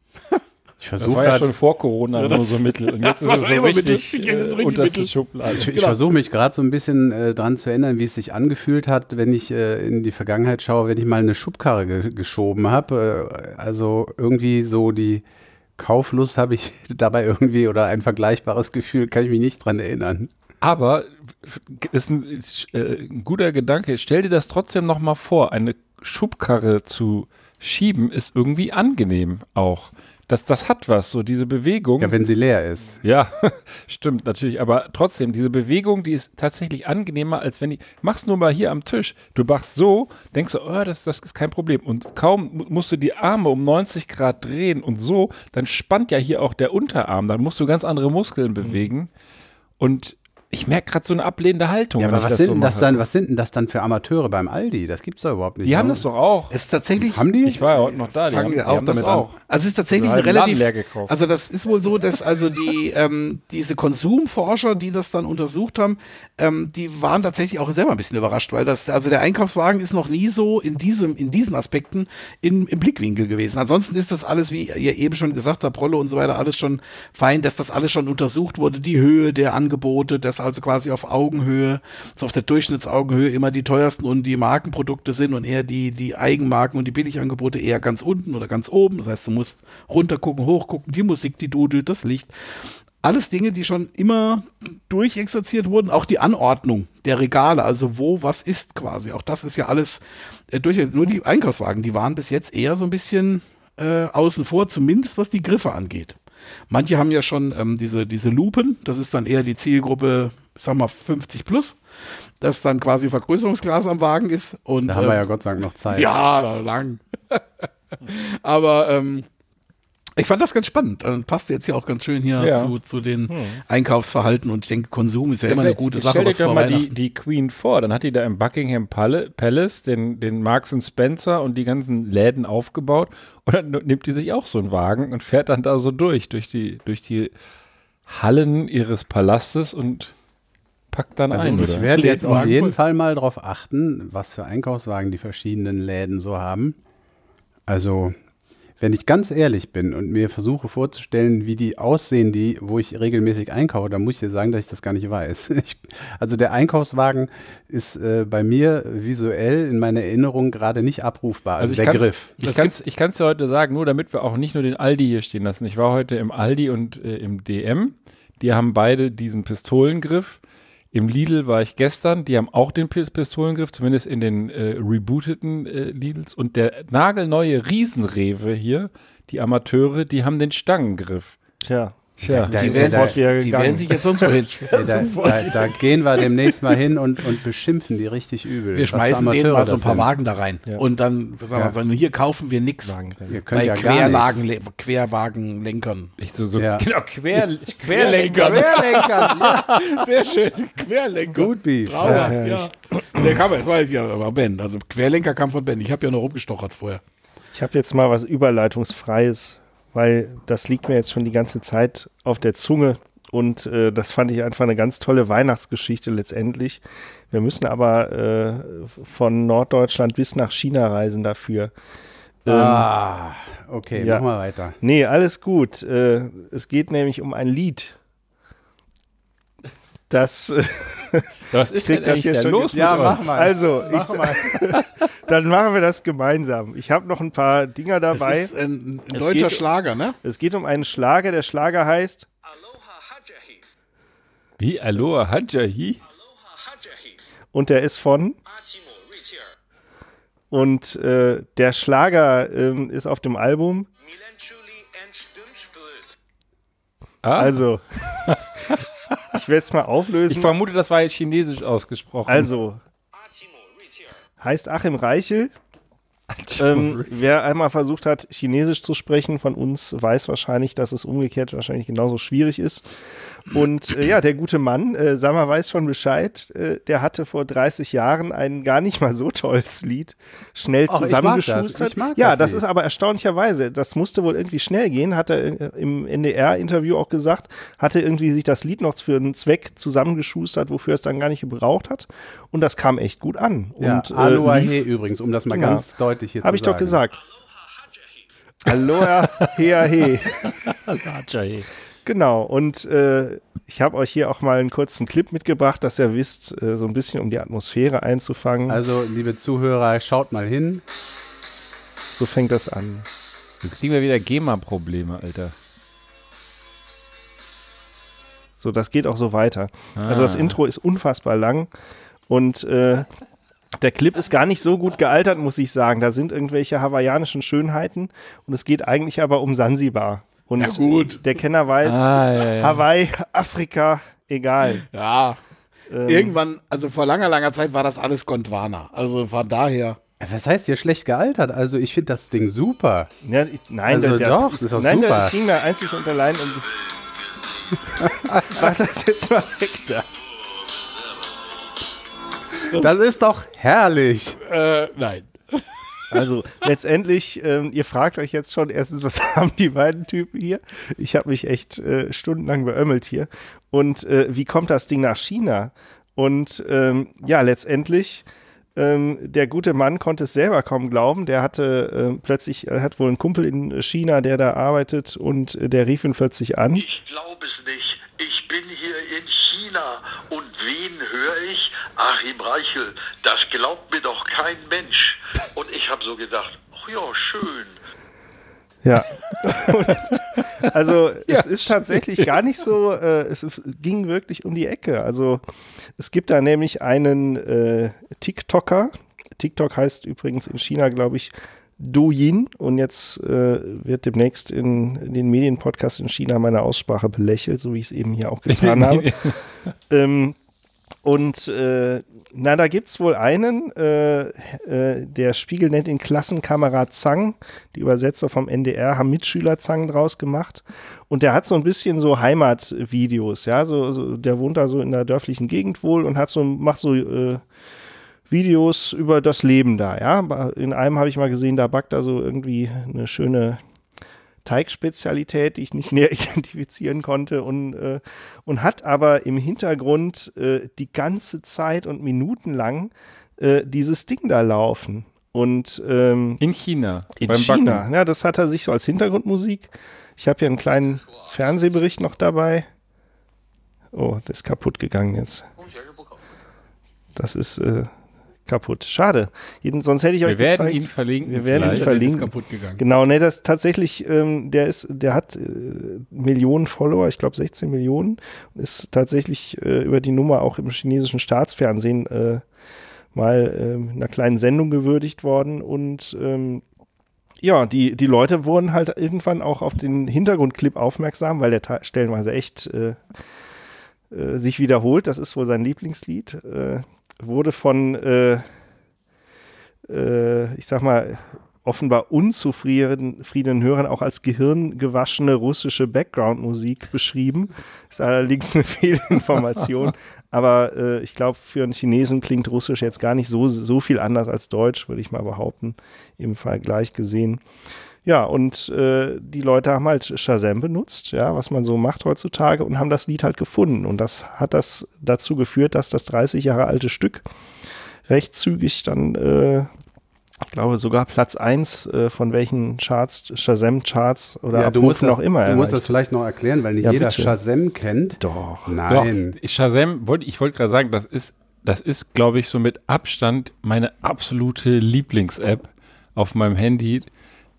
Ich das versuche war ja grad- schon vor Corona nur so Mittel. Und jetzt das ist war es so Mittel. richtig, jetzt äh, richtig unterste Mittel. Schublade. Ich, ich Genau. versuche mich gerade so ein bisschen äh, dran zu erinnern, wie es sich angefühlt hat, wenn ich äh, in die Vergangenheit schaue, wenn ich mal eine Schubkarre ge geschoben habe. Äh, also irgendwie so die Kauflust habe ich dabei irgendwie oder ein vergleichbares Gefühl, kann ich mich nicht dran erinnern. Aber ist ein, ist, äh, ein guter Gedanke. Stell dir das trotzdem noch mal vor. Eine Schubkarre zu schieben ist irgendwie angenehm auch. Das, das hat was, so diese Bewegung. Ja, wenn sie leer ist. Ja, stimmt natürlich. Aber trotzdem, diese Bewegung, die ist tatsächlich angenehmer, als wenn ich. Mach's nur mal hier am Tisch. Du machst so, denkst du, oh, das, das ist kein Problem. Und kaum mu- musst du die Arme um 90 Grad drehen und so, dann spannt ja hier auch der Unterarm. Dann musst du ganz andere Muskeln bewegen. Und Ich merke gerade so eine ablehnende Haltung. Ja, wenn aber ich was, das sind so denn das mache. dann, was sind denn das dann für Amateure beim Aldi? Das gibt's doch überhaupt nicht. Die haben ne? das doch auch. Es ist tatsächlich. Haben die? Ich war ja heute noch da. Die fangen haben, wir die auch haben das damit an. auch. Also es ist tatsächlich Also eine halben Laden relativ. leer gekauft. Also das ist wohl so, dass also die ähm, diese Konsumforscher, die das dann untersucht haben, ähm, die waren tatsächlich auch selber ein bisschen überrascht, weil das also der Einkaufswagen ist noch nie so in diesem in diesen Aspekten in, im Blickwinkel gewesen. Ansonsten ist das alles, wie ihr eben schon gesagt habt, Rolle und so weiter, alles schon fein, dass das alles schon untersucht wurde, die Höhe der Angebote, also quasi auf Augenhöhe, so auf der Durchschnittsaugenhöhe immer die teuersten und die Markenprodukte sind und eher die, die Eigenmarken und die Billigangebote eher ganz unten oder ganz oben. Das heißt, du musst runtergucken, hochgucken, die Musik, die dudelt, das Licht. Alles Dinge, die schon immer durchexerziert wurden, auch die Anordnung der Regale, also wo was ist quasi. Auch das ist ja alles äh, durch. Nur die Einkaufswagen, die waren bis jetzt eher so ein bisschen äh, außen vor, zumindest was die Griffe angeht. Manche haben ja schon ähm, diese, diese Lupen, das ist dann eher die Zielgruppe, ich sag mal 50 plus, dass dann quasi Vergrößerungsglas am Wagen ist. Und, Da haben wir ähm, ja Gott sei Dank noch Zeit. ja, lang. Aber ähm, ich fand das ganz spannend. Also, passt jetzt ja auch ganz schön hier Ja. zu, zu den Einkaufsverhalten und ich denke, Konsum ist ja immer eine gute Sache. Stell dir doch mal die, die Queen vor. Dann hat die da im Buckingham Pal- Palace den, den Marks Spencer und die ganzen Läden aufgebaut. Und dann nimmt die sich auch so einen Wagen und fährt dann da so durch, durch die, durch die Hallen ihres Palastes und packt dann Also ein, ich oder? werde jetzt auf jeden. Fall mal darauf achten, was für Einkaufswagen die verschiedenen Läden so haben. Also, wenn ich ganz ehrlich bin und mir versuche vorzustellen, wie die aussehen, die, wo ich regelmäßig einkaufe, dann muss ich dir sagen, dass ich das gar nicht weiß. Ich, also der Einkaufswagen ist äh, bei mir visuell in meiner Erinnerung gerade nicht abrufbar. Also, der kann's- Griff. Ich kann es ich dir heute sagen, nur damit wir auch nicht nur den Aldi hier stehen lassen. Ich war heute im Aldi und äh, im DM. Die haben beide diesen Pistolengriff. Im Lidl war ich gestern. Die haben auch den Pis- Pistolengriff, zumindest in den äh, rebooteten äh, Lidls. Und der nagelneue Riesenrewe hier, die Amateure, die haben den Stangenriff. Tja, Tja, Da die werden, ja wieder die werden sich jetzt sonst wohin. Da, da, da gehen wir demnächst mal hin und, und beschimpfen die richtig übel. Wir schmeißen denen mal so ein paar sind. Wagen da rein. Ja. Und dann sagen wir, Ja. sagen, hier kaufen wir nichts bei ja Querlagen. Querwagenlenkern. ich so, so Ja. genau, Quer, Querlenker. Querlenkern, ja. Sehr schön, Querlenker. Gut, Beef. Traumhaft, ja. Der kam, das weiß ich ja, aber Ben. Also Querlenker kam von Ben. Ich habe ja noch rumgestochert vorher. Ich habe jetzt mal was Überleitungsfreies, weil das liegt mir jetzt schon die ganze Zeit auf der Zunge und äh, das fand ich einfach eine ganz tolle Weihnachtsgeschichte letztendlich. Wir müssen aber äh, von Norddeutschland bis nach China reisen dafür. Ähm, Ah, okay, ja. mach mal weiter. Nee, alles gut. Äh, es geht nämlich um ein Lied. Das, äh, Was ist denn das hier da schon los Ja, mit mach mal. also, Mach ich, mal. dann machen wir das gemeinsam. Ich habe noch ein paar Dinger Das dabei. ist ein, ein Es deutscher geht- Schlager, ne? Es geht um einen Schlager. Der Schlager heißt Wie? Aloha Hajahi? und der ist von und äh, der Schlager ähm, ist auf dem Album. Ah, Also ich werde es mal ich auflösen. vermute, das war jetzt chinesisch ausgesprochen. Also heißt Achim Reichel. Ähm, wer einmal versucht hat, Chinesisch zu sprechen von uns, weiß wahrscheinlich, dass es umgekehrt wahrscheinlich genauso schwierig ist. Und äh, ja, der gute Mann, äh, Sammer weiß schon Bescheid, äh, der hatte vor 30 Jahren ein gar nicht mal so tolles Lied schnell mag zusammengeschustert. das. Ja, das das ist aber erstaunlicherweise, das musste wohl irgendwie schnell gehen, hat er äh, im NDR-Interview auch gesagt, hatte irgendwie sich das Lied noch für einen Zweck zusammengeschustert, wofür es dann gar nicht gebraucht hat. Und das kam echt gut an. Ja, Und, Aloha lief- He übrigens, um das mal Genau. ganz deutlich hier Habe zu ich doch gesagt. Aloha, hea, he. Hajahi. Genau, und äh, ich habe euch hier auch mal einen kurzen Clip mitgebracht, dass ihr wisst, äh, so ein bisschen um die Atmosphäre einzufangen. Also, liebe Zuhörer, schaut mal hin. so fängt das an. Jetzt kriegen wir wieder GEMA-Probleme, Alter. So, das geht auch so weiter. Also das Ah. Intro ist unfassbar lang und äh, der Clip ist gar nicht so gut gealtert, muss ich sagen. Da sind irgendwelche hawaiianischen Schönheiten und es geht eigentlich aber um Sansibar. Und Ja, gut. der Kenner weiß, Ah, ja, ja. Hawaii, Afrika, egal. Ja. Ähm, Irgendwann, also vor langer, langer Zeit war das alles Gondwana. Also von daher. Was heißt hier schlecht gealtert? Also, ich finde das Ding super. Ja, ich, nein, Also der, der, doch, ich, ist doch nein, super. das ging mir einzig und allein um. Mach das jetzt mal weg da. Das ist doch herrlich. Äh, nein. Also letztendlich, ähm, ihr fragt euch jetzt schon erstens, was haben die beiden Typen hier? Ich habe mich echt äh, stundenlang beömmelt hier. Und äh, wie kommt das Ding nach China? Und ähm, ja, letztendlich, ähm, der gute Mann konnte es selber kaum glauben. Der hatte äh, plötzlich, er hat wohl einen Kumpel in China, der da arbeitet und äh, der rief ihn plötzlich an. Ich glaube es nicht. Ich bin hier in China und wen höre ich? Achim Reichel. Das glaubt mir doch kein Mensch. Und ich habe so gedacht, ach ja, schön. Ja. Und, also es ist tatsächlich gar nicht so, äh, es ist- ging wirklich um die Ecke. Also es gibt da nämlich einen äh, TikToker. TikTok heißt übrigens in China, glaube ich, Douyin. Und jetzt äh, wird demnächst in, in den Medienpodcasts in China meine Aussprache belächelt, so wie ich es eben hier auch getan habe. ähm, und äh, na, da gibt's wohl einen, äh, äh, der Spiegel nennt ihn Klassenkamerad Zang. Die Übersetzer vom NDR haben Mitschüler Zang draus gemacht. Und der hat so ein bisschen so Heimatvideos, ja, so, so der wohnt da so in der dörflichen Gegend wohl und hat so, macht so äh, Videos über das Leben da, ja. In einem habe ich mal gesehen, da backt er so irgendwie eine schöne Teigspezialität, die ich nicht näher identifizieren konnte und, äh, und hat aber im Hintergrund äh, die ganze Zeit und minutenlang äh, dieses Ding da laufen. Und ähm, In China. in beim China, Backen. ja, das hat er sich so als Hintergrundmusik. Ich habe hier einen kleinen Fernsehbericht noch dabei. Oh, das ist kaputt gegangen jetzt. Das ist äh, kaputt. Schade. Jeden, sonst hätte ich euch Wir werden gezeigt. ihn verlinken. Wir werden ihn verlinken. ist kaputt gegangen. Genau, ne, das tatsächlich, ähm, der ist, der hat äh, Millionen Follower, ich glaube 16 Millionen, ist tatsächlich äh, über die Nummer auch im chinesischen Staatsfernsehen äh, mal ähm, in einer kleinen Sendung gewürdigt worden und ähm, ja, die, die Leute wurden halt irgendwann auch auf den Hintergrundclip aufmerksam, weil der stellenweise echt äh, äh, sich wiederholt. Das ist wohl sein Lieblingslied. Äh, wurde von, äh, äh, ich sag mal, offenbar unzufriedenen friedenen Hörern auch als gehirngewaschene russische Background-Musik beschrieben. Ist allerdings eine Fehlinformation. Aber äh, ich glaube, für einen Chinesen klingt Russisch jetzt gar nicht so, so viel anders als Deutsch, würde ich mal behaupten, im Vergleich gesehen. Ja, und äh, die Leute haben halt Shazam benutzt, ja, was man so macht heutzutage, und haben das Lied halt gefunden. Und das hat das dazu geführt, dass das 30 Jahre alte Stück recht zügig dann, äh, ich glaube, sogar Platz 1 äh, von welchen Charts, Shazam-Charts oder Ja, du musst Abrufen das, noch immer Du musst erreicht. das vielleicht noch erklären, weil nicht Ja, jeder bitte. Shazam kennt. Doch. Nein. Doch, Shazam, wollte, ich wollte gerade sagen, das ist, das ist, glaube ich, so mit Abstand meine absolute Lieblings-App auf meinem Handy.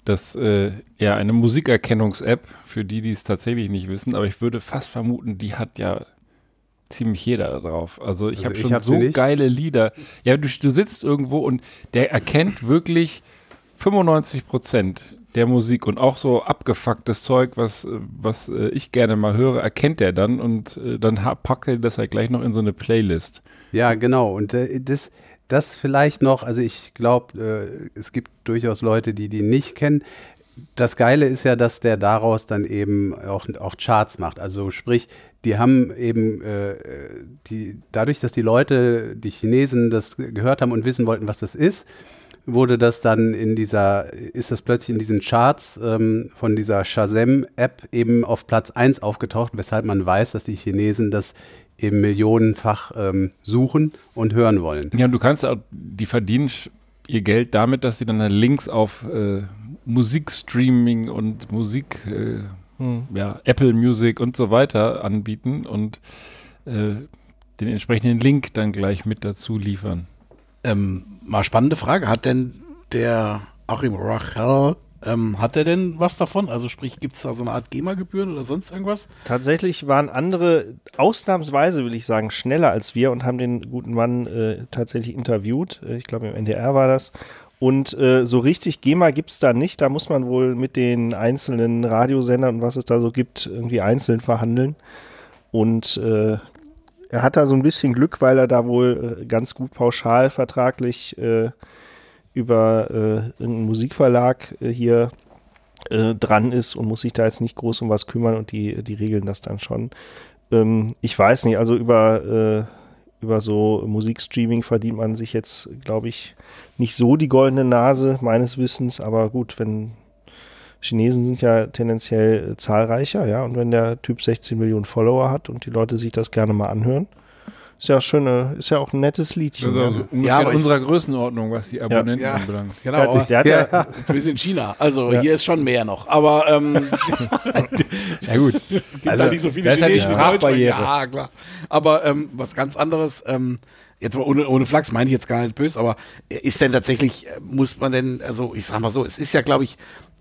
Das äh, ja eine Musikerkennungs-App, für die, die es tatsächlich nicht wissen, aber ich würde fast vermuten, die hat ja ziemlich jeder drauf. Also ich Also habe schon hab so geile Lieder. Ja, du, du sitzt irgendwo und der erkennt wirklich 95 Prozent der Musik und auch so abgefucktes Zeug, was, was äh, ich gerne mal höre, erkennt er dann und äh, dann packt er das halt gleich noch in so eine Playlist. Ja, genau. Und äh, das, das vielleicht noch, also ich glaube, äh, es gibt durchaus Leute, die die nicht kennen. Das Geile ist ja, dass der daraus dann eben auch, auch Charts macht. Also sprich, die haben eben äh, die, dadurch, dass die Leute, die Chinesen das gehört haben und wissen wollten, was das ist, wurde das dann in dieser, ist das plötzlich in diesen Charts ähm, von dieser Shazam-App eben auf Platz 1 aufgetaucht, weshalb man weiß, dass die Chinesen das eben millionenfach ähm, suchen und hören wollen. Ja, und du kannst auch, die verdienen ihr Geld damit, dass sie dann Links auf äh, Musikstreaming und Musik, äh, Hm. ja, Apple Music und so weiter anbieten und äh, den entsprechenden Link dann gleich mit dazu liefern. Ähm, mal spannende Frage. Hat denn der Achim Rachel, ähm, hat er denn was davon? Also sprich, gibt es da so eine Art GEMA-Gebühren oder sonst irgendwas? Tatsächlich waren andere ausnahmsweise, will ich sagen, schneller als wir und haben den guten Mann äh, tatsächlich interviewt. Äh, ich glaube, im NDR war das. Und äh, so richtig GEMA gibt's da nicht. Da muss man wohl mit den einzelnen Radiosendern und was es da so gibt, irgendwie einzeln verhandeln. Und äh, er hat da so ein bisschen Glück, weil er da wohl äh, ganz gut pauschal vertraglich äh, über äh, irgendeinen Musikverlag äh, hier äh, dran ist und muss sich da jetzt nicht groß um was kümmern und die, die regeln das dann schon. Ähm, ich weiß nicht, also über, über so Musikstreaming verdient man sich jetzt, glaube ich, nicht so die goldene Nase, meines Wissens. Aber gut, wenn Chinesen sind ja tendenziell äh, zahlreicher, ja, und wenn der Typ 16 Millionen Follower hat und die Leute sich das gerne mal anhören, ist ja schöne, ist ja auch ein nettes Liedchen. Also ja. ungefähr Ja, aber in unserer Größenordnung, was die Abonnenten Ja. anbelangt. Genau, Der, aber der hat ja, Ja. wir sind in China, also hier ist schon mehr noch. Aber ähm, Ja gut. es gibt Also, da nicht so viele halt sprechen. Sprachbarriere. Ja, klar. Aber ähm, was ganz anderes, ähm, jetzt mal ohne, ohne Flachs meine ich jetzt gar nicht böse, aber ist denn tatsächlich, äh, muss man denn, also ich sag mal so, es ist ja, glaube ich,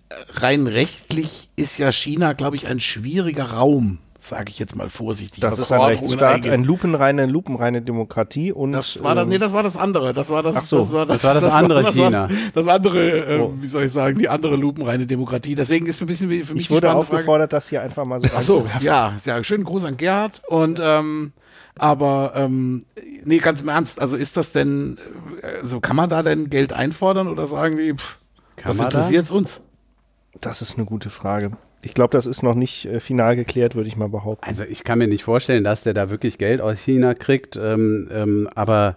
äh, rein rechtlich ist ja China, glaube ich, ein schwieriger Raum, sage ich jetzt mal vorsichtig. das ist ein Ordnung Rechtsstaat, eine lupenreine, lupenreine Demokratie und Das war das, ähm, nee, das war das andere. Das war das, Ach so, das war das, das war das andere das China. War, das andere, äh, Oh. wie soll ich sagen, die andere lupenreine Demokratie. Deswegen ist ein bisschen wie für mich ich die wurde spannende Frage. aufgefordert, das hier einfach mal so Ach so, ja, ja schön Gruß an Gerhard und ähm, aber ähm, nee, ganz im Ernst, also ist das denn, äh, also kann man da denn Geld einfordern oder sagen die, pff, Kann was interessiert's uns? Das ist eine gute Frage. Ich glaube, das ist noch nicht äh, final geklärt, würde ich mal behaupten. Also ich kann mir nicht vorstellen, dass der da wirklich Geld aus China kriegt, ähm, ähm, aber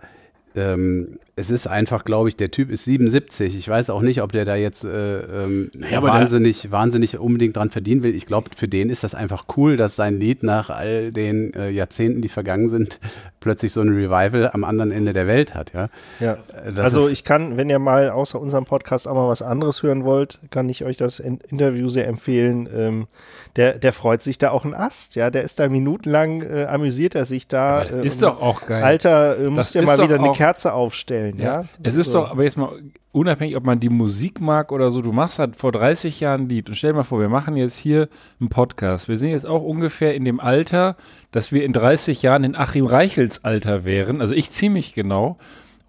ähm, es ist einfach, glaube ich, der Typ ist 77. Ich weiß auch nicht, ob der da jetzt äh, ähm, Naja, aber der- wahnsinnig, wahnsinnig unbedingt dran verdienen will. Ich glaube, für den ist das einfach cool, dass sein Lied nach all den äh, Jahrzehnten, die vergangen sind, plötzlich so ein Revival am anderen Ende der Welt hat. Ja, Ja. Äh, Also ich kann, wenn ihr mal außer unserem Podcast auch mal was anderes hören wollt, kann ich euch das In Interview sehr empfehlen. Ähm, der, der freut sich da auch ein Ast, ja. Der ist da minutenlang, äh, amüsiert er sich da. Äh, ist doch auch geil. Alter, äh, musst dir mal wieder eine Kerze aufstellen, ja. Es ist So. doch, aber jetzt mal unabhängig, ob man die Musik mag oder so, du machst halt vor 30 Jahren ein Lied und stell dir mal vor, wir machen jetzt hier einen Podcast. Wir sind jetzt auch ungefähr in dem Alter, dass wir in 30 Jahren in Achim Reichels Alter wären. Also ich ziemlich genau.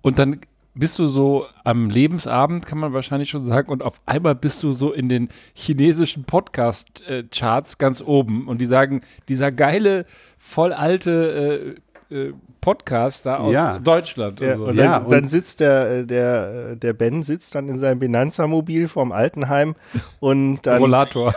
Und dann bist du so am Lebensabend, kann man wahrscheinlich schon sagen, und auf einmal bist du so in den chinesischen Podcast-Charts ganz oben und die sagen, dieser geile, voll alte äh, Podcast da aus Ja. Deutschland. Ja, und so. und Ja, dann, und- dann sitzt der, äh, der, äh, der Ben sitzt dann in seinem Benanza-Mobil vorm Altenheim und dann Rollator.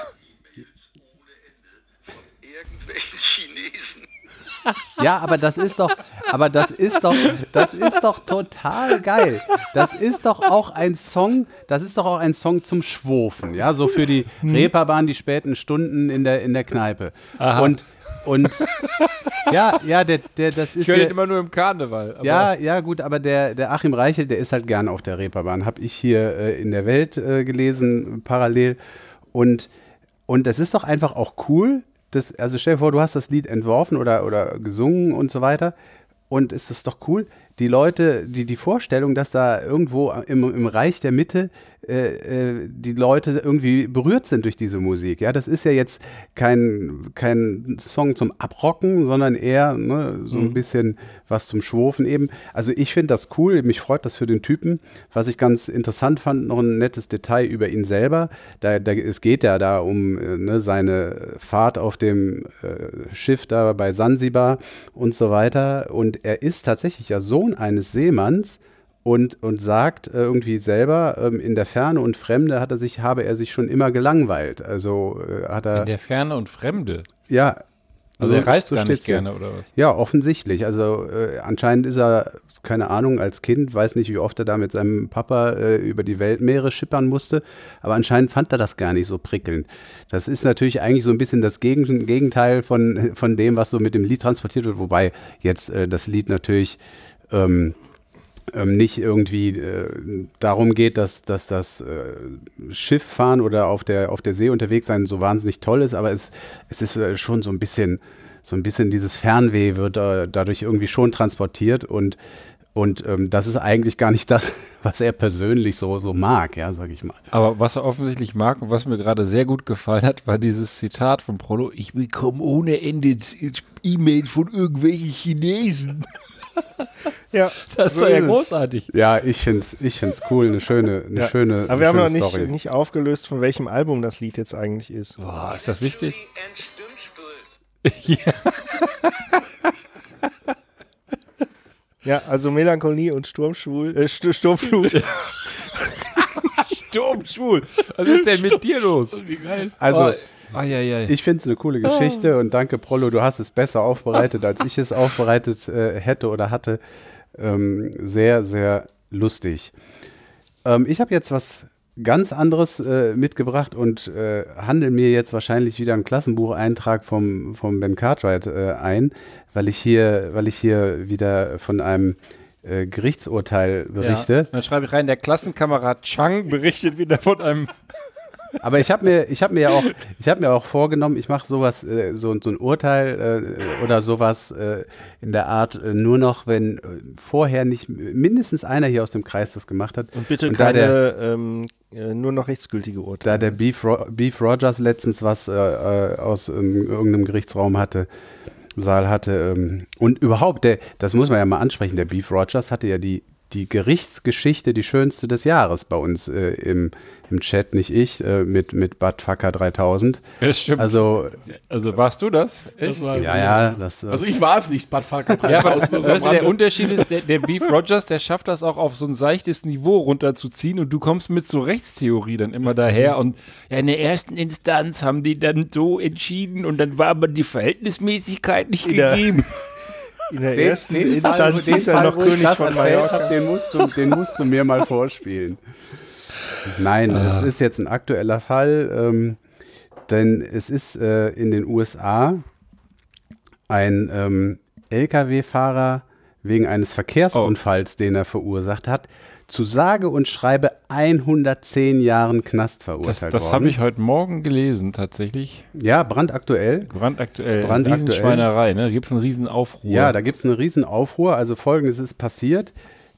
Ja, aber das ist doch, aber das ist doch, das ist doch total geil. Das ist doch auch ein Song, das ist doch auch ein Song zum Schwofen, ja, so für die Reeperbahn, die späten Stunden in der, in der Kneipe. Aha. Und, und, ja, ja, der, der, das ist Ich höre den immer nur im Karneval. ja, ja, gut, aber der, der Achim Reichel, der ist halt gern auf der Reeperbahn. Habe ich hier äh, in der Welt äh, gelesen, parallel. Und, und das ist doch einfach auch cool. Das, also stell dir vor, du hast das Lied entworfen oder, oder gesungen und so weiter. Und es ist doch cool, die Leute, die, die Vorstellung, dass da irgendwo im, im Reich der Mitte äh, äh, die Leute irgendwie berührt sind durch diese Musik. Ja, das ist ja jetzt kein, kein Song zum Abrocken, sondern eher ne, so ein bisschen was zum Schwofen eben. Also ich finde das cool, mich freut das für den Typen. Was ich ganz interessant fand, noch ein nettes Detail über ihn selber. Da, da, es geht ja da um äh, ne, seine Fahrt auf dem äh, Schiff da bei Sansibar und so weiter. Und er ist tatsächlich ja Sohn eines Seemanns und, und sagt äh, irgendwie selber, ähm, in der Ferne und Fremde hat er sich, habe er sich schon immer gelangweilt. Also äh, hat er, In der Ferne und Fremde. ja. Also so- er reist so gar nicht hier. gerne, oder was? Ja, offensichtlich. Also äh, anscheinend ist er, keine Ahnung, als Kind, weiß nicht, wie oft er da mit seinem Papa äh, über die Weltmeere schippern musste, aber anscheinend fand er das gar nicht so prickelnd. Das ist natürlich eigentlich so ein bisschen das Gegen Gegenteil von, von dem, was so mit dem Lied transportiert wird, wobei jetzt das Lied natürlich ähm, ähm, nicht irgendwie äh, darum geht, dass, dass das äh, Schifffahren oder auf der, auf der See unterwegs sein so wahnsinnig toll ist, aber es, es ist äh, schon so ein bisschen, so ein bisschen dieses Fernweh wird äh, dadurch irgendwie schon transportiert und, und ähm, das ist eigentlich gar nicht das, was er persönlich so, so mag, ja, sag ich mal. Aber was er offensichtlich mag und was mir gerade sehr gut gefallen hat, war dieses Zitat von Prolo: Ich bekomme ohne Ende E-Mails von irgendwelchen Chinesen. ja, Das ist so doch ja großartig. Ja, ich find's, ich find's cool, eine schöne, eine Ja. schöne, Aber wir haben eine noch nicht, Story. nicht aufgelöst, von welchem Album das Lied jetzt eigentlich ist. Boah, ist das wichtig? Ja, also Melancholie und Sturmschwul, äh, St Sturmflut. Sturmschwul. Was ist denn mit dir los? Wie geil. Also, Oh, Eieiei. Ich finde es eine coole Geschichte und danke, Prollo, du hast es besser aufbereitet, als ich es aufbereitet äh, hätte oder hatte. Ähm, sehr, sehr lustig. Ähm, ich habe jetzt was ganz anderes äh, mitgebracht und äh, handel mir jetzt wahrscheinlich wieder einen Klassenbucheintrag vom, vom Ben Cartwright äh, ein, weil ich hier, weil ich hier wieder von einem äh, Gerichtsurteil berichte. Ja, dann schreibe ich rein, der Klassenkamerad Chang berichtet wieder von einem Aber ich habe mir, ich habe mir ja auch, ich habe mir auch vorgenommen, ich mache sowas, äh, so, so ein Urteil äh, oder sowas äh, in der Art äh, nur noch, wenn äh, vorher nicht mindestens einer hier aus dem Kreis das gemacht hat. Und bitte Und keine der- ähm, äh, nur noch rechtsgültige Urteile. Da der Beef, Ro Beef Rogers letztens was aus ähm, irgendeinem Gerichtsraum hatte, Saal hatte ähm, und überhaupt, der, das muss man ja mal ansprechen, der Beef Rogers hatte ja die, die Gerichtsgeschichte, die schönste des Jahres bei uns äh, im, im Chat, nicht ich, äh, mit, mit Bud Fucker 3000. Ja, stimmt. Also, Also warst du das? Echt? war- ja, ja, das, äh, Also ich war es nicht, Bad Falker Ja, aber 3000. weißt du, der Unterschied ist, der, der Beef Rogers, der schafft das auch auf so ein seichtes Niveau runterzuziehen und du kommst mit so Rechtstheorie dann immer daher und ja, in der ersten Instanz haben die dann so entschieden und dann war aber die Verhältnismäßigkeit nicht gegeben. In der Den- ersten den Instanz Fall, den hieß er Fall, noch König das von Mallorca. hab, Den musst, du, den musst du mir mal vorspielen. Nein, es ist jetzt ein aktueller Fall, ähm, denn es ist äh, in den USA ein ähm, Lkw-Fahrer wegen eines Verkehrsunfalls, den er verursacht hat, zu sage und schreibe 110 Jahren Knast Das, verurteilt das worden. habe ich heute Morgen gelesen, tatsächlich. Ja, brandaktuell. Brandaktuell. Brandaktuell. Riesenschweinerei, ne? Da gibt es einen Riesenaufruhr. Ja, da gibt es einen riesen Aufruhr. Also folgendes ist passiert.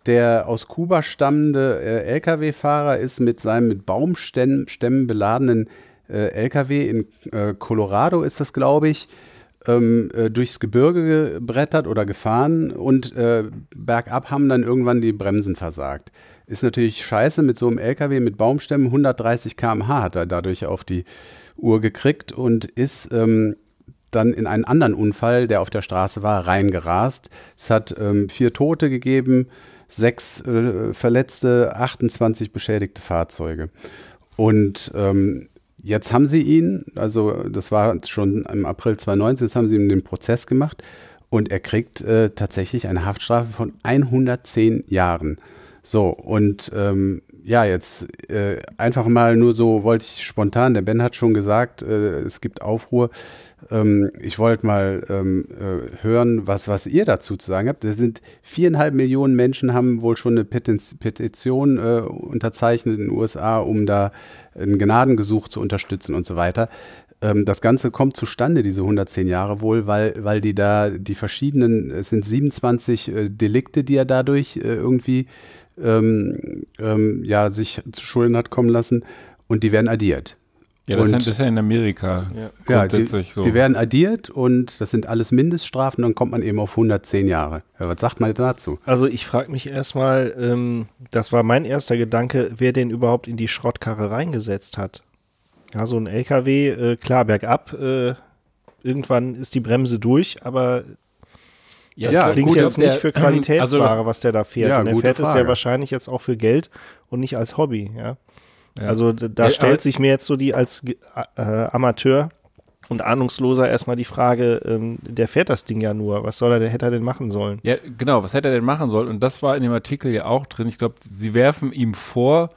Der aus Kuba stammende äh, Lkw-Fahrer ist mit seinem mit Baumstämmen Stämmen beladenen äh, Lkw in äh, Colorado ist das, glaube ich, ähm, äh, durchs Gebirge gebrettert oder gefahren und äh, bergab haben dann irgendwann die Bremsen versagt. Ist natürlich scheiße mit so einem LKW mit Baumstämmen. 130 km/h hat er dadurch auf die Uhr gekriegt und ist ähm, dann in einen anderen Unfall, der auf der Straße war, reingerast. Es hat ähm, vier Tote gegeben, sechs äh, Verletzte, 28 beschädigte Fahrzeuge. Und ähm, jetzt haben sie ihn, also das war schon im April 2019, jetzt haben sie ihm den Prozess gemacht und er kriegt äh, tatsächlich eine Haftstrafe von 110 Jahren. So, und ähm, ja, jetzt äh, einfach mal nur so, wollte ich spontan, der Ben hat schon gesagt, äh, es gibt Aufruhr. Ähm, ich wollte mal ähm, äh, hören, was, was ihr dazu zu sagen habt. Es sind viereinhalb Millionen Menschen haben wohl schon eine Petition äh, unterzeichnet in den USA, um da ein Gnadengesuch zu unterstützen und so weiter. Ähm, das Ganze kommt zustande, diese 110 Jahre wohl, weil, weil die da die verschiedenen, es sind 27 äh, Delikte, die er dadurch äh, irgendwie ähm, ähm, ja, sich zu Schulden hat kommen lassen und die werden addiert. Ja, das, Und- ist ja- das ist ja in Amerika Ja. Ja, die, grundsätzlich so. die werden addiert und das sind alles Mindeststrafen, dann kommt man eben auf 110 Jahre. Ja, was sagt man dazu? Also ich frage mich erstmal, ähm, das war mein erster Gedanke, wer den überhaupt in die Schrottkarre reingesetzt hat. Ja, so ein LKW, äh, klar, bergab, äh, irgendwann ist die Bremse durch, aber das Ja, klingt gut, jetzt ob der- nicht für ähm, Qualitätsware, also was der da fährt. Ja, und er fährt es ja Frage. wahrscheinlich jetzt auch für Geld und nicht als Hobby, ja. Ja. Also da Ja, stellt sich mir jetzt so die als äh, Amateur und Ahnungsloser erstmal die Frage, ähm, der fährt das Ding ja nur. Was soll er, der hätte er denn machen sollen? Ja, genau, was hätte er denn machen sollen? Und das war in dem Artikel ja auch drin. Ich glaube, sie werfen ihm vor,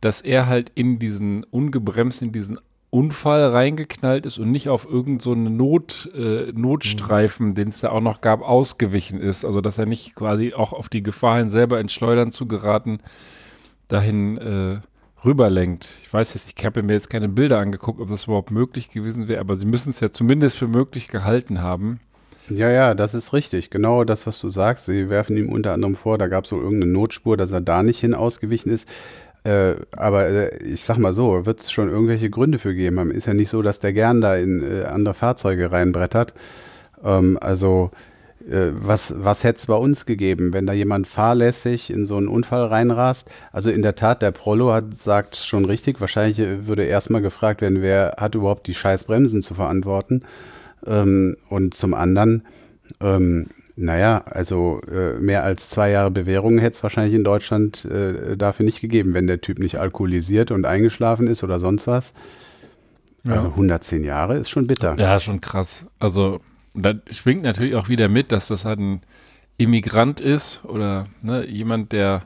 dass er halt in diesen ungebremst, in diesen Unfall reingeknallt ist und nicht auf irgend so Not, äh, Notstreifen, den es da auch noch gab, ausgewichen ist. Also dass er nicht quasi auch auf die Gefahr hin, selber ins Schleudern zu geraten, dahin äh, rüberlenkt. Ich weiß jetzt, ich habe mir jetzt keine Bilder angeguckt, ob das überhaupt möglich gewesen wäre, aber sie müssen es ja zumindest für möglich gehalten haben. Ja, ja, das ist richtig. Genau das, was du sagst. Sie werfen ihm unter anderem vor, da gab es wohl irgendeine Notspur, dass er da nicht hin ausgewichen ist. Äh, aber äh, ich sag mal so, wird es schon irgendwelche Gründe für geben. Ist ja nicht so, dass der gern da in äh, andere Fahrzeuge reinbrettert. Ähm, also was, was hätte es bei uns gegeben, wenn da jemand fahrlässig in so einen Unfall reinrast? Also in der Tat, der Prollo hat, sagt schon richtig, wahrscheinlich äh, würde erstmal gefragt werden, wer hat überhaupt die scheiß Bremsen zu verantworten? Ähm, und zum anderen, ähm, naja, also äh, mehr als zwei Jahre Bewährung hätte es wahrscheinlich in Deutschland äh, dafür nicht gegeben, wenn der Typ nicht alkoholisiert und eingeschlafen ist oder sonst was. Also 110 Jahre ist schon bitter. Ja, schon krass. Also, da schwingt natürlich auch wieder mit, dass das halt ein Immigrant ist oder ne, jemand, der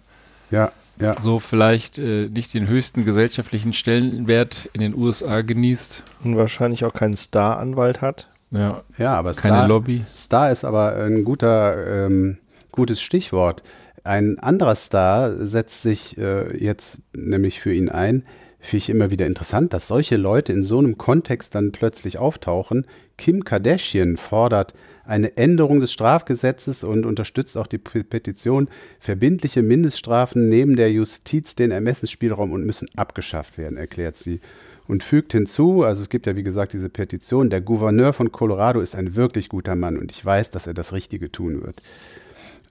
Ja, ja. so vielleicht äh, nicht den höchsten gesellschaftlichen Stellenwert in den USA genießt. Und wahrscheinlich auch keinen Star-Anwalt hat. Ja, Ja, aber keine Star, Lobby. Star ist aber ein guter, ähm, gutes Stichwort. Ein anderer Star setzt sich äh, jetzt nämlich für ihn ein. Finde ich immer wieder interessant, dass solche Leute in so einem Kontext dann plötzlich auftauchen. Kim Kardashian fordert eine Änderung des Strafgesetzes und unterstützt auch die Pe- Petition. Verbindliche Mindeststrafen nehmen der Justiz den Ermessensspielraum und müssen abgeschafft werden, erklärt sie. Und fügt hinzu, also es gibt ja wie gesagt diese Petition, der Gouverneur von Colorado ist ein wirklich guter Mann und ich weiß, dass er das Richtige tun wird.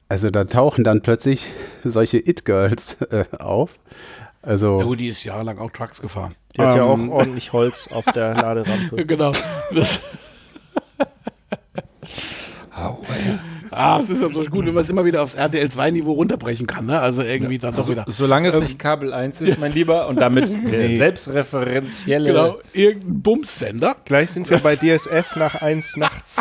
Also da tauchen dann plötzlich solche It-Girls äh, auf. Also Ja, gut, die ist jahrelang auch Trucks gefahren. Die hat ja auch Ähm, ordentlich Holz auf der Laderampe. Genau. Das, ah, es ist ja so gut, wenn man es immer wieder aufs RTL 2 Niveau runterbrechen kann, ne? Also irgendwie dann doch wieder. Solange es Ähm, nicht Kabel 1 ist, mein Lieber, und damit der selbstreferenzielle Genau, irgendein Bumssender. Gleich sind wir bei DSF nach eins nachts.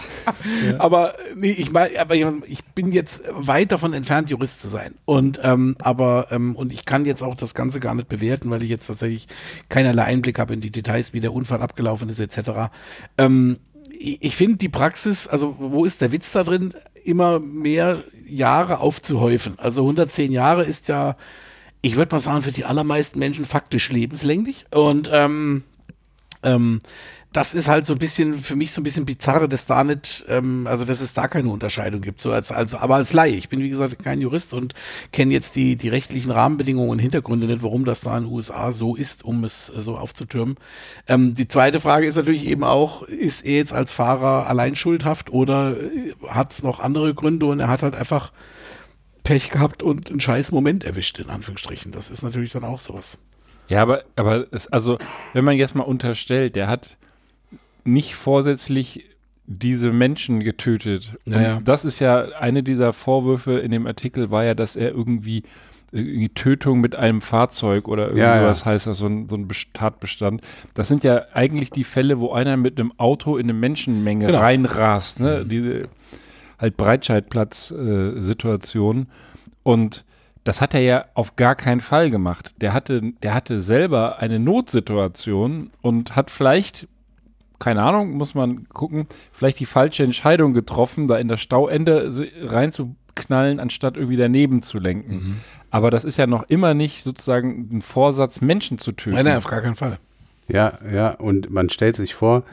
Aber nee, ich meine, aber ich bin jetzt weit davon entfernt, Jurist zu sein. Und ähm, aber ähm, und ich kann jetzt auch das Ganze gar nicht bewerten, weil ich jetzt tatsächlich keinerlei Einblick habe in die Details, wie der Unfall abgelaufen ist, etc. Ähm, ich finde die Praxis, also wo ist der Witz da drin, immer mehr Jahre aufzuhäufen. Also 110 Jahre ist ja, ich würde mal sagen, für die allermeisten Menschen faktisch lebenslänglich. Und ähm, ähm, das ist halt so ein bisschen, für mich so ein bisschen bizarre, dass da nicht, ähm, also dass es da keine Unterscheidung gibt. So als, als, aber als Laie. Ich bin, wie gesagt, kein Jurist und kenne jetzt die, die rechtlichen Rahmenbedingungen und Hintergründe nicht, warum das da in den USA so ist, um es äh, so aufzutürmen. Ähm, die zweite Frage ist natürlich eben auch, ist er jetzt als Fahrer allein schuldhaft oder hat es noch andere Gründe und er hat halt einfach Pech gehabt und einen scheiß Moment erwischt, in Anführungsstrichen. Das ist natürlich dann auch sowas. Ja, aber, aber es, also, wenn man jetzt mal unterstellt, der hat nicht vorsätzlich diese Menschen getötet. Und Naja. das ist ja eine dieser Vorwürfe in dem Artikel war ja, dass er irgendwie, irgendwie Tötung mit einem Fahrzeug oder irgendwie Ja, ja. sowas heißt das, so ein, so ein Best- Tatbestand. Das sind ja eigentlich die Fälle, wo einer mit einem Auto in eine Menschenmenge Genau. reinrast, ne? Diese halt Breitscheidplatz-Situation. Und das hat er ja auf gar keinen Fall gemacht. Der hatte, der hatte selber eine Notsituation und hat vielleicht, keine Ahnung, muss man gucken, vielleicht die falsche Entscheidung getroffen, da in das Stauende reinzuknallen, anstatt irgendwie daneben zu lenken. Aber das ist ja noch immer nicht sozusagen ein Vorsatz, Menschen zu töten. Nein, nein, auf gar keinen Fall. Ja, ja, und man stellt sich vor,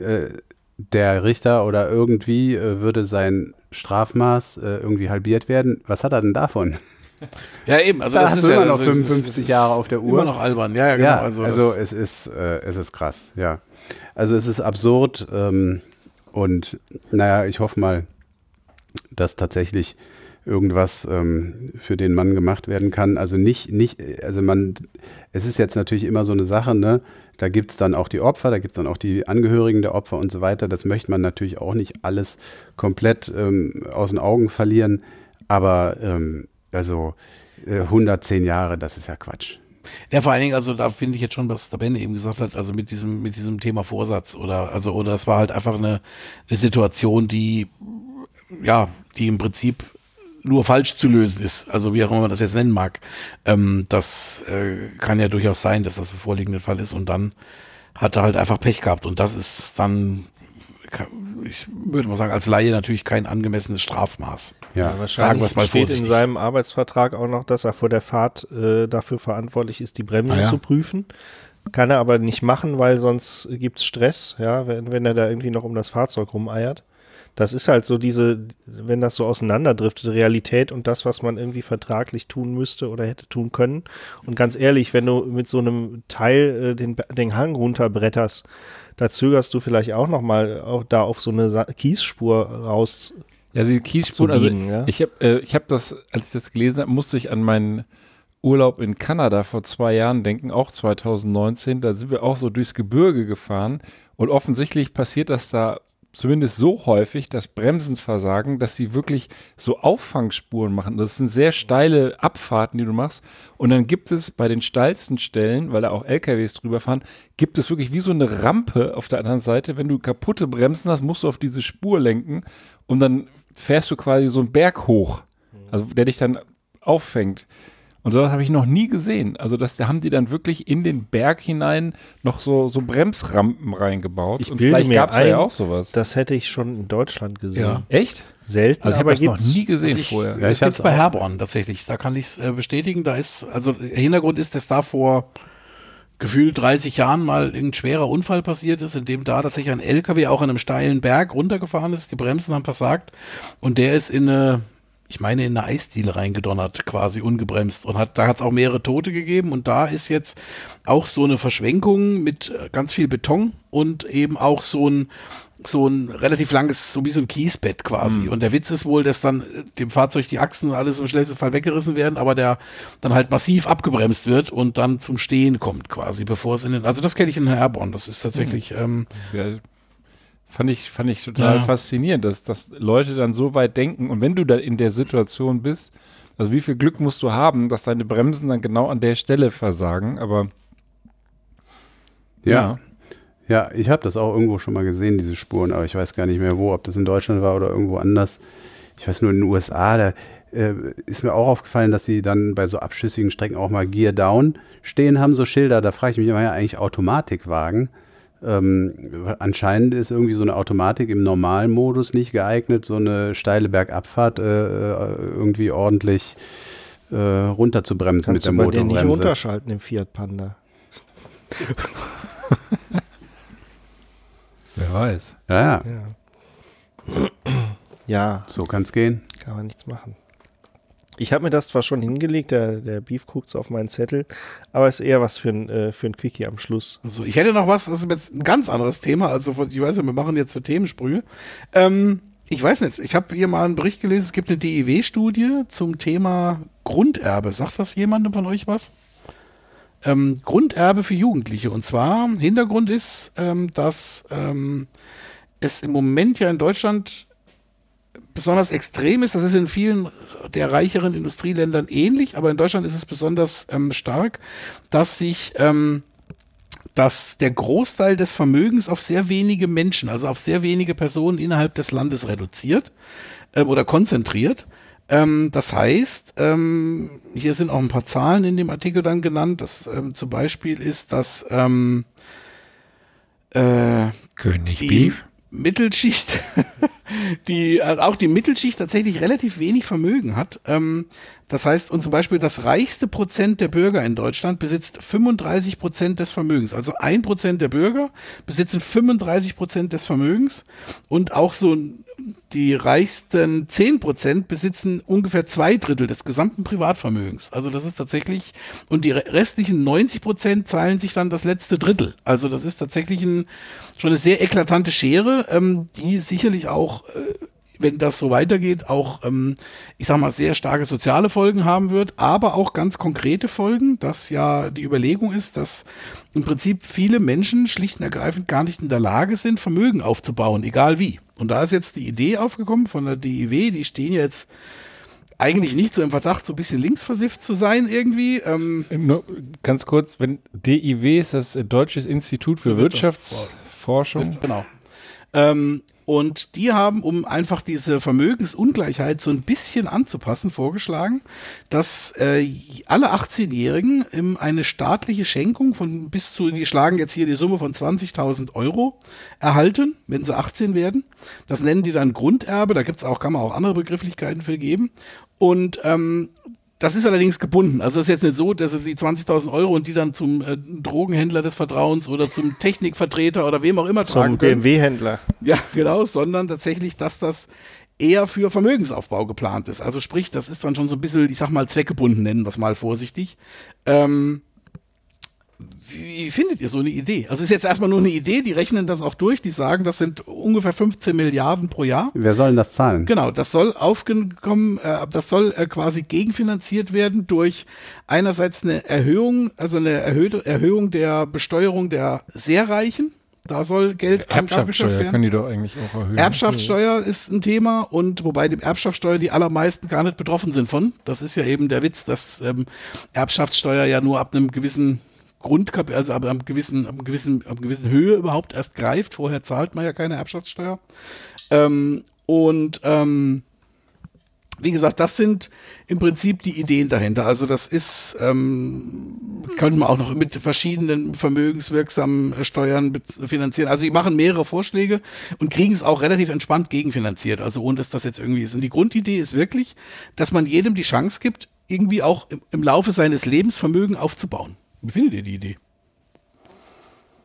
äh, der Richter oder irgendwie äh, würde sein Strafmaß äh, irgendwie halbiert werden. Was hat er denn davon? Ja, eben. Also Da das hast ist du ja immer noch also, das 55 ist Jahre auf der Uhr. Immer noch albern. Ja, ja, genau. ja, also, also, es ist, äh, es ist krass, ja. Also es ist absurd ähm, und naja, ich hoffe mal, dass tatsächlich irgendwas ähm, für den Mann gemacht werden kann. Also nicht, nicht, also man, es ist jetzt natürlich immer so eine Sache, ne? Da gibt es dann auch die Opfer, da gibt es dann auch die Angehörigen der Opfer und so weiter. Das möchte man natürlich auch nicht alles komplett ähm, aus den Augen verlieren. Aber ähm, also äh, 110 Jahre, das ist ja Quatsch. ja, vor allen Dingen, also da finde ich jetzt schon, was der Benne eben gesagt hat, also mit diesem, mit diesem Thema Vorsatz oder, also, oder es war halt einfach eine, eine Situation, die, ja, die im Prinzip nur falsch zu lösen ist. Also wie auch immer man das jetzt nennen mag. Ähm, das äh, kann ja durchaus sein, dass das ein vorliegender Fall ist und dann hat er halt einfach Pech gehabt und das ist dann, ich würde mal sagen, als Laie natürlich kein angemessenes Strafmaß. Ja, Sagen Wahrscheinlich wir's mal steht in seinem Arbeitsvertrag auch noch, dass er vor der Fahrt äh, dafür verantwortlich ist, die Bremsen Ah, ja. zu prüfen. Kann er aber nicht machen, weil sonst gibt's Stress, ja, wenn, wenn er da irgendwie noch um das Fahrzeug rumeiert. Das ist halt so diese, wenn das so auseinanderdriftet, Realität und das, was man irgendwie vertraglich tun müsste oder hätte tun können. Und ganz ehrlich, wenn du mit so einem Teil äh, den, den Hang runterbretterst, da zögerst du vielleicht auch noch mal auch da auf so eine Kiesspur raus. Ja, die Kiesspuren, also ja. ich habe äh, ich hab das, als ich das gelesen habe, musste ich an meinen Urlaub in Kanada vor zwei Jahren denken, auch 2019. Da sind wir auch so durchs Gebirge gefahren und offensichtlich passiert das da zumindest so häufig das Bremsen versagen, dass sie wirklich so Auffangspuren machen. Das sind sehr steile Abfahrten, die du machst. Und dann gibt es bei den steilsten Stellen, weil da auch LKWs drüber fahren, gibt es wirklich wie so eine Rampe auf der anderen Seite. Wenn du kaputte Bremsen hast, musst du auf diese Spur lenken und dann fährst du quasi so einen Berg hoch. Also der dich dann auffängt. Und sowas habe ich noch nie gesehen. Also das, da haben die dann wirklich in den Berg hinein noch so, so Bremsrampen reingebaut. Ich und bilde vielleicht gab es ja auch sowas. Das hätte ich schon in Deutschland gesehen. Ja. Echt? Selten, Also ich aber habe das noch nie gesehen Also ich- vorher. Ja, das ich gibt's hab's bei. Herborn tatsächlich. Da kann ich es äh, bestätigen. Da ist, also der Hintergrund ist, dass da vor gefühlt 30 Jahren mal ein schwerer Unfall passiert ist, in dem da tatsächlich ein LKW auch an einem steilen Berg runtergefahren ist. Die Bremsen haben versagt und der ist in eine, ich meine, in eine Eisdiele reingedonnert, quasi ungebremst. Und hat, da hat es auch mehrere Tote gegeben. Und da ist jetzt auch so eine Verschwenkung mit äh, ganz viel Beton und eben auch so ein so ein relativ langes, so wie so ein Kiesbett quasi. Und der Witz ist wohl, dass dann äh, dem Fahrzeug die Achsen und alles im schnellsten Fall weggerissen werden, aber der dann halt massiv abgebremst wird und dann zum Stehen kommt quasi, bevor es in den, also das kenne ich in Herborn, das ist tatsächlich, ähm, Ja, fand ich, fand ich total Ja. faszinierend, dass, dass Leute dann so weit denken. Und wenn du da in der Situation bist, also wie viel Glück musst du haben, dass deine Bremsen dann genau an der Stelle versagen. Aber Ja. Ja, ich habe das auch irgendwo schon mal gesehen, diese Spuren, aber ich weiß gar nicht mehr wo, ob das in Deutschland war oder irgendwo anders. Ich weiß nur in den USA, da äh, ist mir auch aufgefallen, dass sie dann bei so abschüssigen Strecken auch mal Gear Down stehen haben, so Schilder. Da frage ich mich immer ja eigentlich Automatikwagen. Ähm, anscheinend ist irgendwie so eine Automatik im Normalmodus nicht geeignet, so eine steile Bergabfahrt äh, äh, irgendwie ordentlich äh, runter zu bremsen Kannst mit du der bei denen nicht Motorbremse. runterschalten im Fiat Panda. wer weiß. Ja, ja, Ja. Ja, so kann es gehen. kann man nichts machen. Ich habe mir das zwar schon hingelegt, der, der Beef guckt so auf meinen Zettel, aber ist eher was für ein, äh, für ein Quickie am Schluss. also ich hätte noch was, das ist jetzt ein ganz anderes Thema, also ich weiß ja, wir machen jetzt so Themensprünge. Ähm, ich weiß nicht, ich habe hier mal einen Bericht gelesen, es gibt eine DIW-Studie zum Thema Grunderbe. Sagt das jemandem von euch was? ähm, Grunderbe für Jugendliche. Und zwar, Hintergrund ist, ähm, dass ähm, es im Moment ja in Deutschland besonders extrem ist. Das ist in vielen der reicheren Industrieländern ähnlich, aber in Deutschland ist es besonders ähm, stark, dass sich ähm, dass der Großteil des Vermögens auf sehr wenige Menschen, also auf sehr wenige Personen innerhalb des Landes reduziert ähm, oder konzentriert. Ähm, das heißt, ähm, hier sind auch ein paar Zahlen in dem Artikel dann genannt. Das ähm, zum Beispiel ist, dass ähm, äh, König Beef. Mittelschicht, die also auch die Mittelschicht tatsächlich relativ wenig Vermögen hat. Ähm, das heißt, und zum Beispiel das reichste Prozent der Bürger in Deutschland besitzt 35 Prozent des Vermögens. Also ein Prozent der Bürger besitzen 35 Prozent des Vermögens und auch so die reichsten 10 Prozent besitzen ungefähr zwei Drittel des gesamten Privatvermögens. Also das ist tatsächlich, und die re- restlichen 90 Prozent zahlen sich dann das letzte Drittel. Also das ist tatsächlich ein, schon eine sehr eklatante Schere, ähm, die sicherlich auch, äh, wenn das so weitergeht, auch, ähm, ich sag mal, sehr starke soziale Folgen haben wird, aber auch ganz konkrete Folgen, dass ja die Überlegung ist, dass im Prinzip viele Menschen schlicht und ergreifend gar nicht in der Lage sind, Vermögen aufzubauen, egal wie. Und da ist jetzt die Idee aufgekommen von der DIW, die stehen jetzt eigentlich nicht so im Verdacht, so ein bisschen linksversifft zu sein irgendwie. Ähm, Nur ganz kurz, wenn DIW ist das Deutsches Institut für, Für Wirtschaftsforschung. Genau. Ähm, und die haben, um einfach diese Vermögensungleichheit so ein bisschen anzupassen, vorgeschlagen, dass äh, alle 18-Jährigen ähm, eine staatliche Schenkung von bis zu, die schlagen jetzt hier die Summe von 20.000 Euro erhalten, wenn sie 18 werden. Das nennen die dann Grunderbe, da gibt's auch, kann man auch andere Begrifflichkeiten für geben. Und ähm, das ist allerdings gebunden. Also das ist jetzt nicht so, dass sie die 20.000 Euro und die dann zum äh, Drogenhändler des Vertrauens oder zum Technikvertreter oder wem auch immer tragen Zum können. BMW-Händler. Ja, genau, sondern tatsächlich, dass das eher für Vermögensaufbau geplant ist. Also sprich, das ist dann schon so ein bisschen, ich sag mal, zweckgebunden, nennen wir es mal vorsichtig. Ähm, wie findet ihr so eine Idee? Also es ist jetzt erstmal nur eine Idee, die rechnen das auch durch, die sagen, das sind ungefähr 15 Milliarden pro Jahr. Wer soll denn das zahlen? Genau, das soll aufgekommen, äh, das soll äh, quasi gegenfinanziert werden durch einerseits eine Erhöhung, also eine erhöhte Erhöhung der Besteuerung der sehr Reichen. Da soll Geld Erbschaftssteuer können die doch eigentlich auch erhöhen. Erbschaftssteuer ist ein Thema und wobei dem Erbschaftssteuer die allermeisten gar nicht betroffen sind von. Das ist ja eben der Witz, dass ähm, Erbschaftssteuer ja nur ab einem gewissen Grundkap also ab einem gewissen, ab gewissen, ab einer gewissen Höhe überhaupt erst greift. Vorher zahlt man ja keine Erbschaftssteuer. Ähm, und ähm, wie gesagt, das sind im Prinzip die Ideen dahinter. Also das ist, ähm, könnte man auch noch mit verschiedenen vermögenswirksamen Steuern finanzieren. Also die machen mehrere Vorschläge und kriegen es auch relativ entspannt gegenfinanziert. Also ohne dass das jetzt irgendwie ist. Und die Grundidee ist wirklich, dass man jedem die Chance gibt, irgendwie auch im, im Laufe seines Lebens Vermögen aufzubauen. Wie findet ihr die Idee?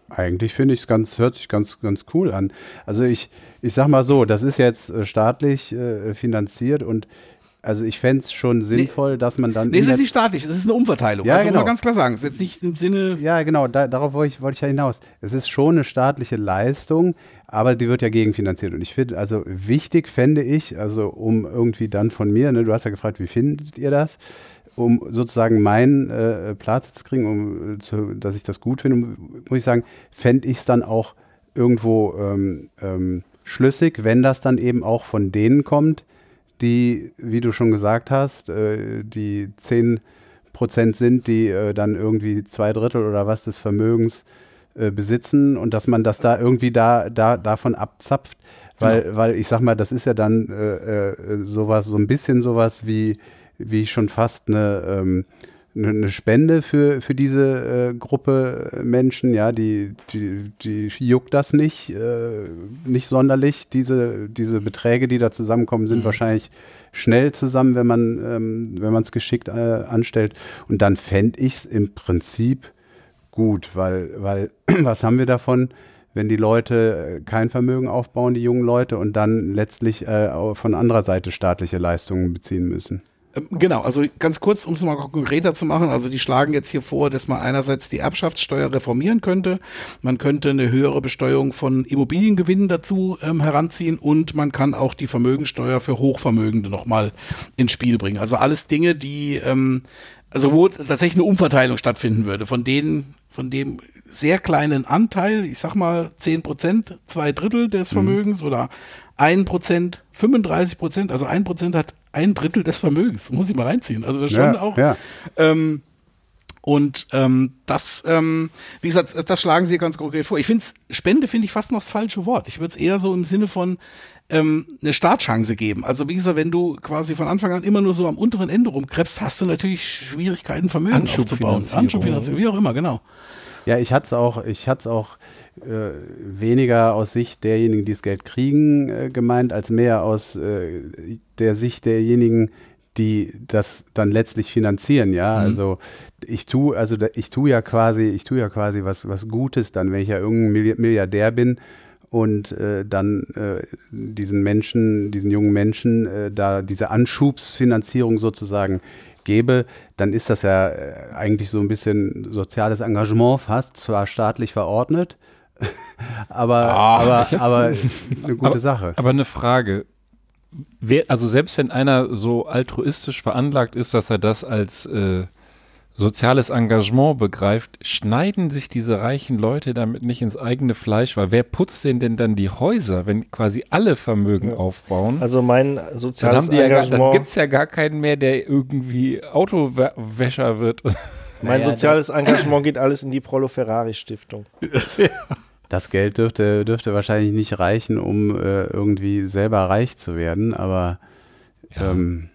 Eigentlich finde ich es ganz, hört sich ganz, ganz cool an. Also ich, ich sag mal so, das ist jetzt äh, staatlich äh, finanziert und also ich fände es schon sinnvoll, nee, dass man dann. Nee, es ist nicht staatlich, es ist eine Umverteilung. Ja, also genau. muss man ganz klar sagen. Es ist jetzt nicht im Sinne. Ja, genau, da, darauf wollte ich, wollte ich ja hinaus. Es ist schon eine staatliche Leistung, aber die wird ja gegenfinanziert. Und ich finde, also wichtig fände ich, also um irgendwie dann von mir, ne, du hast ja gefragt, wie findet ihr das? Um sozusagen meinen äh, Platz zu kriegen, um zu, dass ich das gut finde, muss ich sagen, fände ich es dann auch irgendwo ähm, ähm, schlüssig, wenn das dann eben auch von denen kommt, die, wie du schon gesagt hast, äh, die 10 Prozent sind, die äh, dann irgendwie zwei Drittel oder was des Vermögens äh, besitzen und dass man das da irgendwie da, da davon abzapft, weil, genau. weil ich sag mal, das ist ja dann äh, äh, sowas, so ein bisschen sowas wie wie schon fast eine, ähm, eine Spende für, für diese äh, Gruppe Menschen, ja, die, die, die juckt das nicht, äh, nicht sonderlich. Diese, diese Beträge, die da zusammenkommen, sind mhm. wahrscheinlich schnell zusammen, wenn man ähm, wenn es geschickt äh, anstellt. Und dann fände ich es im Prinzip gut, weil, weil was haben wir davon? wenn die Leute äh, kein Vermögen aufbauen, die jungen Leute, und dann letztlich äh, von anderer Seite staatliche Leistungen beziehen müssen. Ähm, genau, also ganz kurz, um es mal konkreter zu machen. Also die schlagen jetzt hier vor, dass man einerseits die Erbschaftssteuer reformieren könnte, man könnte eine höhere Besteuerung von Immobiliengewinnen dazu ähm, heranziehen und man kann auch die Vermögensteuer für Hochvermögende nochmal ins Spiel bringen. Also alles Dinge, die, ähm, also wo tatsächlich eine Umverteilung stattfinden würde, von denen, von dem sehr kleinen Anteil, ich sag mal zehn Prozent, zwei Drittel des mhm. Vermögens mhm. oder ein Prozent, 35 Prozent, also ein Prozent hat ein Drittel des Vermögens. Muss ich mal reinziehen. Also das schon ja, auch. Ja. Ähm, und ähm, das, ähm, wie gesagt, das schlagen sie ganz konkret vor. Ich finde Spende finde ich fast noch das falsche Wort. Ich würde es eher so im Sinne von ähm, eine Startchance geben. Also wie gesagt, wenn du quasi von Anfang an immer nur so am unteren Ende rumkrebst, hast du natürlich Schwierigkeiten, Vermögen aufzubauen. Anschubfinanzierung, wie auch immer, genau. Ja, ich hatte es auch, ich hatte es auch äh, weniger aus Sicht derjenigen, die das Geld kriegen, äh, gemeint, als mehr aus äh, der Sicht derjenigen, die das dann letztlich finanzieren, ja. Mhm. Also ich tue, also ich tue ja quasi, ich tue ja quasi was, was Gutes dann, wenn ich ja irgendein Milliardär bin und äh, dann äh, diesen Menschen, diesen jungen Menschen äh, da diese Anschubsfinanzierung sozusagen gebe, dann ist das ja äh, eigentlich so ein bisschen soziales Engagement fast, zwar staatlich verordnet, aber, oh, aber, aber eine gute aber, Sache. Aber eine Frage. Wer, also selbst wenn einer so altruistisch veranlagt ist, dass er das als äh, soziales Engagement begreift, schneiden sich diese reichen Leute damit nicht ins eigene Fleisch, weil wer putzt denn denn dann die Häuser, wenn quasi alle Vermögen ja. aufbauen? Also mein soziales dann Engagement. Ja dann gibt es ja gar keinen mehr, der irgendwie Autowäscher wird. Mein naja, soziales Engagement geht alles in die Prolo Ferrari Stiftung. ja. Das Geld dürfte, dürfte wahrscheinlich nicht reichen, um äh, irgendwie selber reich zu werden, aber ja. ähm,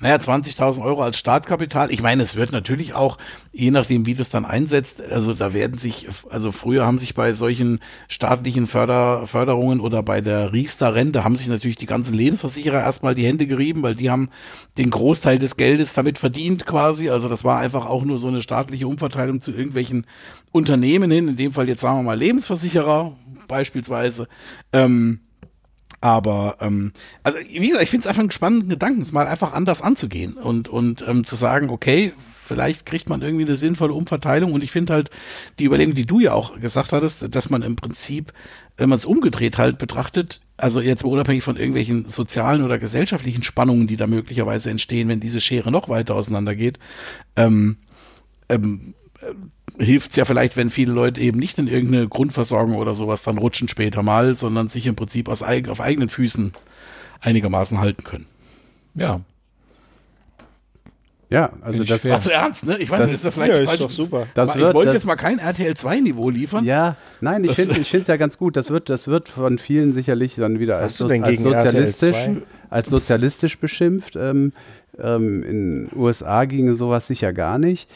naja, 20.000 Euro als Startkapital. Ich meine, es wird natürlich auch, je nachdem, wie du es dann einsetzt, also da werden sich, also früher haben sich bei solchen staatlichen Förder, Förderungen oder bei der Riester-Rente haben sich natürlich die ganzen Lebensversicherer erstmal die Hände gerieben, weil die haben den Großteil des Geldes damit verdient quasi. Also das war einfach auch nur so eine staatliche Umverteilung zu irgendwelchen Unternehmen hin, in dem Fall jetzt sagen wir mal Lebensversicherer beispielsweise. Ähm, aber ähm, also wie gesagt, ich finde es einfach einen spannenden Gedanken, es mal einfach anders anzugehen und und ähm, zu sagen, okay, vielleicht kriegt man irgendwie eine sinnvolle Umverteilung. Und ich finde halt die Überlegung, die du ja auch gesagt hattest, dass man im Prinzip, wenn man es umgedreht halt betrachtet, also jetzt unabhängig von irgendwelchen sozialen oder gesellschaftlichen Spannungen, die da möglicherweise entstehen, wenn diese Schere noch weiter auseinandergeht, ähm, ähm, hilft es ja vielleicht, wenn viele Leute eben nicht in irgendeine Grundversorgung oder sowas dann rutschen später mal, sondern sich im Prinzip aus, auf eigenen Füßen einigermaßen halten können. Ja. Ja, also das. Ach, zu ernst, ne? Ich weiß Das- nicht, ist das vielleicht ja, ist falsch? doch super. Das ich wird- wollte das- jetzt mal kein RTL 2 Niveau liefern. Ja, nein, ich finde ich es ja ganz gut. Das wird, das wird von vielen sicherlich dann wieder als, denn als, sozialistisch, 2? als sozialistisch beschimpft. Ähm, ähm, in den USA ginge sowas sicher gar nicht.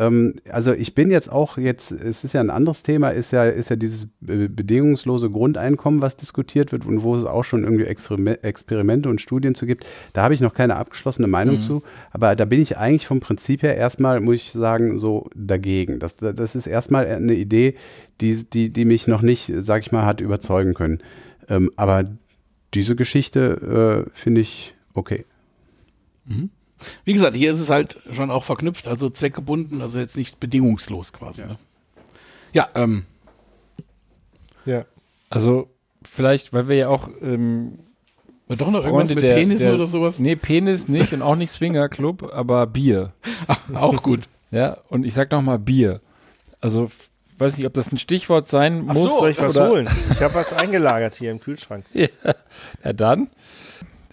Ähm, also ich bin jetzt auch jetzt, es ist ja ein anderes Thema, ist ja, ist ja dieses bedingungslose Grundeinkommen, was diskutiert wird und wo es auch schon irgendwie Experime- Experimente und Studien zu gibt. Da habe ich noch keine abgeschlossene Meinung zu, aber da bin ich eigentlich vom Prinzip her erstmal, muss ich sagen, so dagegen. Das, das ist erstmal eine Idee, die, die, die mich noch nicht, sag ich mal, hat überzeugen können. Ähm, aber diese Geschichte äh, finde ich okay. Wie gesagt, hier ist es halt schon auch verknüpft, also zweckgebunden, also jetzt nicht bedingungslos quasi. Ne? Ja, ähm, Ja. Also vielleicht, weil wir ja auch ähm, doch noch irgendwas Freunde mit der, Penissen der, oder sowas? Nee, Penis nicht und auch nicht Swingerclub, aber Bier. Auch gut. Ja, und ich sag noch mal Bier. Also weiß nicht, ob das ein Stichwort sein Ach muss. so, soll ich was oder, holen? Ich habe was eingelagert hier im Kühlschrank. Ja, dann.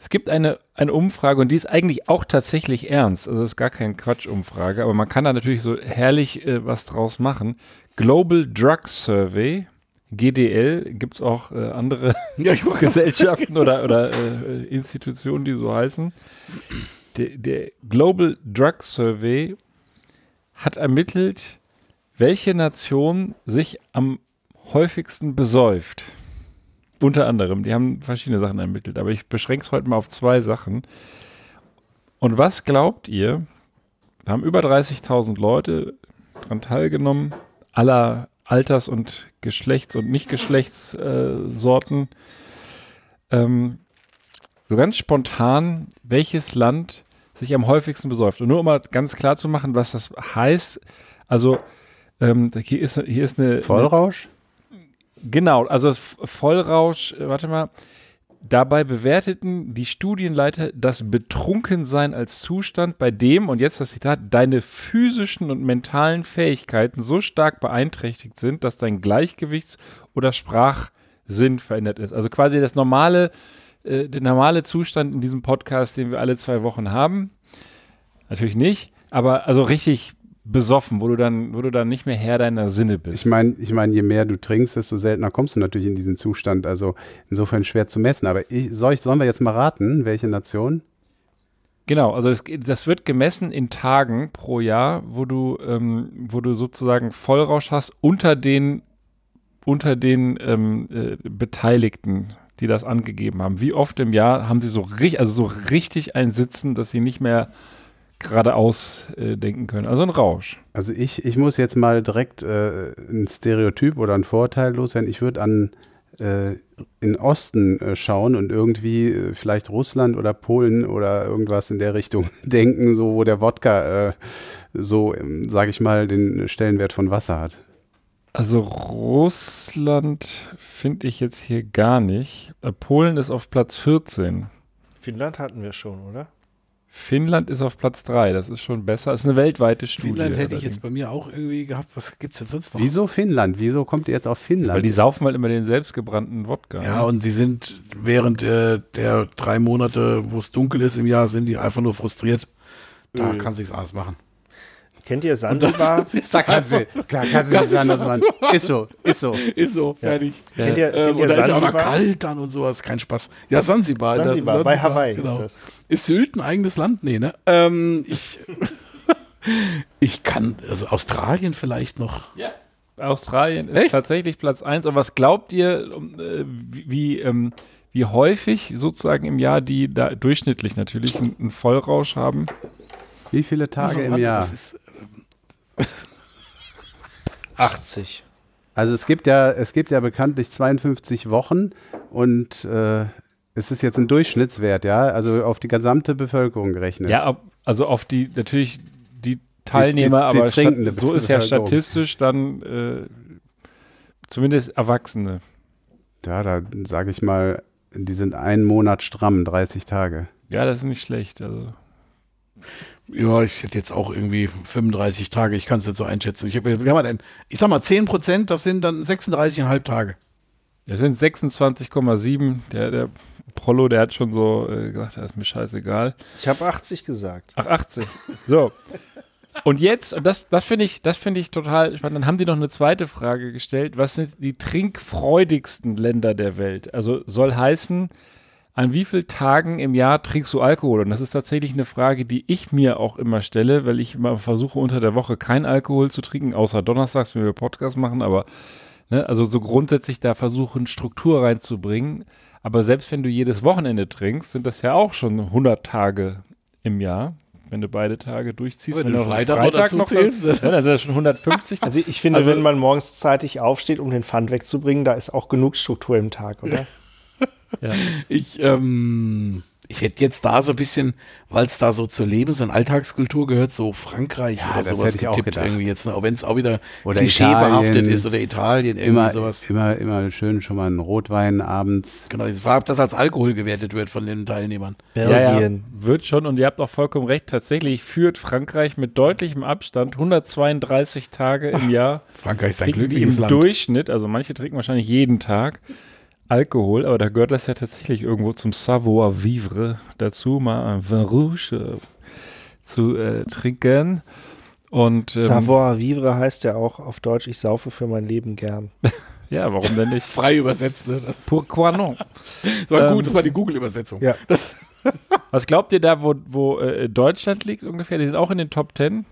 Es gibt eine, eine Umfrage und die ist eigentlich auch tatsächlich ernst. Also das ist gar keine Quatsch-Umfrage, aber man kann da natürlich so herrlich äh, was draus machen. Global Drug Survey, GDL, gibt es auch äh, andere Ja, Gesellschaften oder, oder äh, Institutionen, die so heißen. Der, der Global Drug Survey hat ermittelt, welche Nation sich am häufigsten besäuft. Unter anderem, die haben verschiedene Sachen ermittelt, aber ich beschränke es heute mal auf zwei Sachen. Und was glaubt ihr? Da haben über 30.000 Leute daran teilgenommen, aller Alters- und Geschlechts- und Nicht-Geschlechtssorten. Äh, ähm, so ganz spontan, welches Land sich am häufigsten besäuft. Und nur um mal ganz klar zu machen, was das heißt. Also, ähm, hier, ist, hier ist eine. Vollrausch? Genau, also Vollrausch, äh, warte mal. Dabei bewerteten die Studienleiter das Betrunkensein als Zustand, bei dem, und jetzt das Zitat, deine physischen und mentalen Fähigkeiten so stark beeinträchtigt sind, dass dein Gleichgewichts- oder Sprachsinn verändert ist. Also quasi das normale, äh, der normale Zustand in diesem Podcast, den wir alle zwei Wochen haben. Natürlich nicht, aber also richtig besoffen, wo du dann, wo du dann nicht mehr Herr deiner Sinne bist. Ich meine, ich mein, je mehr du trinkst, desto seltener kommst du natürlich in diesen Zustand. Also insofern schwer zu messen. Aber ich, soll ich, sollen wir jetzt mal raten, welche Nation? Genau, also geht- das wird gemessen in Tagen pro Jahr, wo du, ähm, wo du sozusagen Vollrausch hast unter den, unter den ähm, äh, Beteiligten, die das angegeben haben. Wie oft im Jahr haben sie so richtig, also so richtig ein Sitzen, dass sie nicht mehr geradeaus äh, denken können. Also ein Rausch. Also ich, ich muss jetzt mal direkt äh, ein Stereotyp oder ein Vorteil loswerden. Ich würde an äh, in Osten äh, schauen und irgendwie äh, vielleicht Russland oder Polen oder irgendwas in der Richtung denken, so wo der Wodka äh, so, ähm, sage ich mal, den Stellenwert von Wasser hat. Also Russland finde ich jetzt hier gar nicht. Äh, Polen ist auf Platz 14. Finnland hatten wir schon, oder? Finnland ist auf Platz 3. Das ist schon besser. Das ist eine weltweite Studie. Finnland hätte ich jetzt bei mir auch irgendwie gehabt. Was gibt es denn sonst noch? Wieso Finnland? Wieso kommt ihr jetzt auf Finnland? Weil die saufen halt immer den selbstgebrannten Wodka. Ja, ne? und sie sind während äh, der drei Monate, wo es dunkel ist im Jahr, sind die einfach nur frustriert. Da Öl. kann sich's anders machen. Kennt ihr Sansibar? da kannst du, klar, kannst du nicht sagen, dass man. Ist so, ist so. Ist so, fertig. Kennt ihr, Ähm, kennt ihr oder ist ja auch Sansibar? kalt dann und sowas, kein Spaß. Ja, Sansibar. das- Sansibar, bei Hawaii genau. ist das. Ist Sylt ein eigenes Land? Nee, ne? Ähm, ich, ich kann, also Australien vielleicht noch. Ja. Australien ist Echt? tatsächlich Platz 1. Und was glaubt ihr, äh, wie, wie, ähm, wie häufig sozusagen im Jahr die da durchschnittlich natürlich einen, Vollrausch haben? Wie viele Tage So, im Jahr? Das ist, 80. Also es gibt ja, es gibt ja bekanntlich 52 Wochen und äh, es ist jetzt ein Durchschnittswert, ja, also auf die gesamte Bevölkerung gerechnet. Ja, ob, also auf die, natürlich die Teilnehmer, Die- die aber stat- trinkende so ist ja statistisch dann äh, zumindest Erwachsene. Ja, da sage ich mal, die sind einen Monat stramm, 30 Tage. Ja, das ist nicht schlecht. Also Ja, ich hätte jetzt auch irgendwie 35 Tage, ich kann es nicht so einschätzen. Ich, hab, wir haben denn, ich sag mal 10 Prozent, das sind dann 36,5 Tage. Das sind 26,7. Der, der Prollo, der hat schon so äh, gesagt, das ist mir scheißegal. Ich habe 80 gesagt. Ach, 80. So. Und jetzt, und das, das finde ich, das finde ich total spannend. Dann haben die noch eine zweite Frage gestellt. Was sind die trinkfreudigsten Länder der Welt? Also soll heißen, an wie vielen Tagen im Jahr trinkst du Alkohol? Und das ist tatsächlich eine Frage, die ich mir auch immer stelle, weil ich immer versuche, unter der Woche kein Alkohol zu trinken, außer donnerstags, wenn wir Podcast machen, aber ne, also so grundsätzlich da versuchen, Struktur reinzubringen. Aber selbst wenn du jedes Wochenende trinkst, sind das ja auch schon 100 Tage im Jahr, wenn du beide Tage durchziehst. Wenn du du noch Freitag noch zählst, dann sind das schon 150. Also ich finde, Also- wenn man morgens zeitig aufsteht, um den Pfand wegzubringen, da ist auch genug Struktur im Tag, oder? ja. Ich, ähm, ich hätte jetzt da so ein bisschen, weil es da so zur Lebens- und Alltagskultur gehört, so Frankreich Ja, oder das sowas hätte ich auch getippt irgendwie jetzt, ne? auch wenn es auch wieder Oder klischeebehaftet Italien. ist oder Italien, irgendwie Immer, sowas. immer, immer schön schon mal einen Rotwein abends. Genau, ich frage, ob das als Alkohol gewertet wird von den Teilnehmern. Ja, ja, Belgien. wird schon und ihr habt auch vollkommen recht. Tatsächlich führt Frankreich mit deutlichem Abstand 132 Tage im Jahr. Frankreich ist ein glückliches im Land. Durchschnitt, also manche trinken wahrscheinlich jeden Tag Alkohol, aber da gehört das ja tatsächlich irgendwo zum Savoir Vivre dazu, mal ein Vin Rouge äh, zu äh, trinken. Und ähm, Savoir vivre heißt ja auch auf Deutsch, ich saufe für mein Leben gern. ja, warum denn nicht? Frei übersetzt, ne? Das Pourquoi non? war Ähm, gut, das war die Google-Übersetzung. Ja. Was glaubt ihr da, wo, wo äh, Deutschland liegt ungefähr? Die sind auch in den Top 10?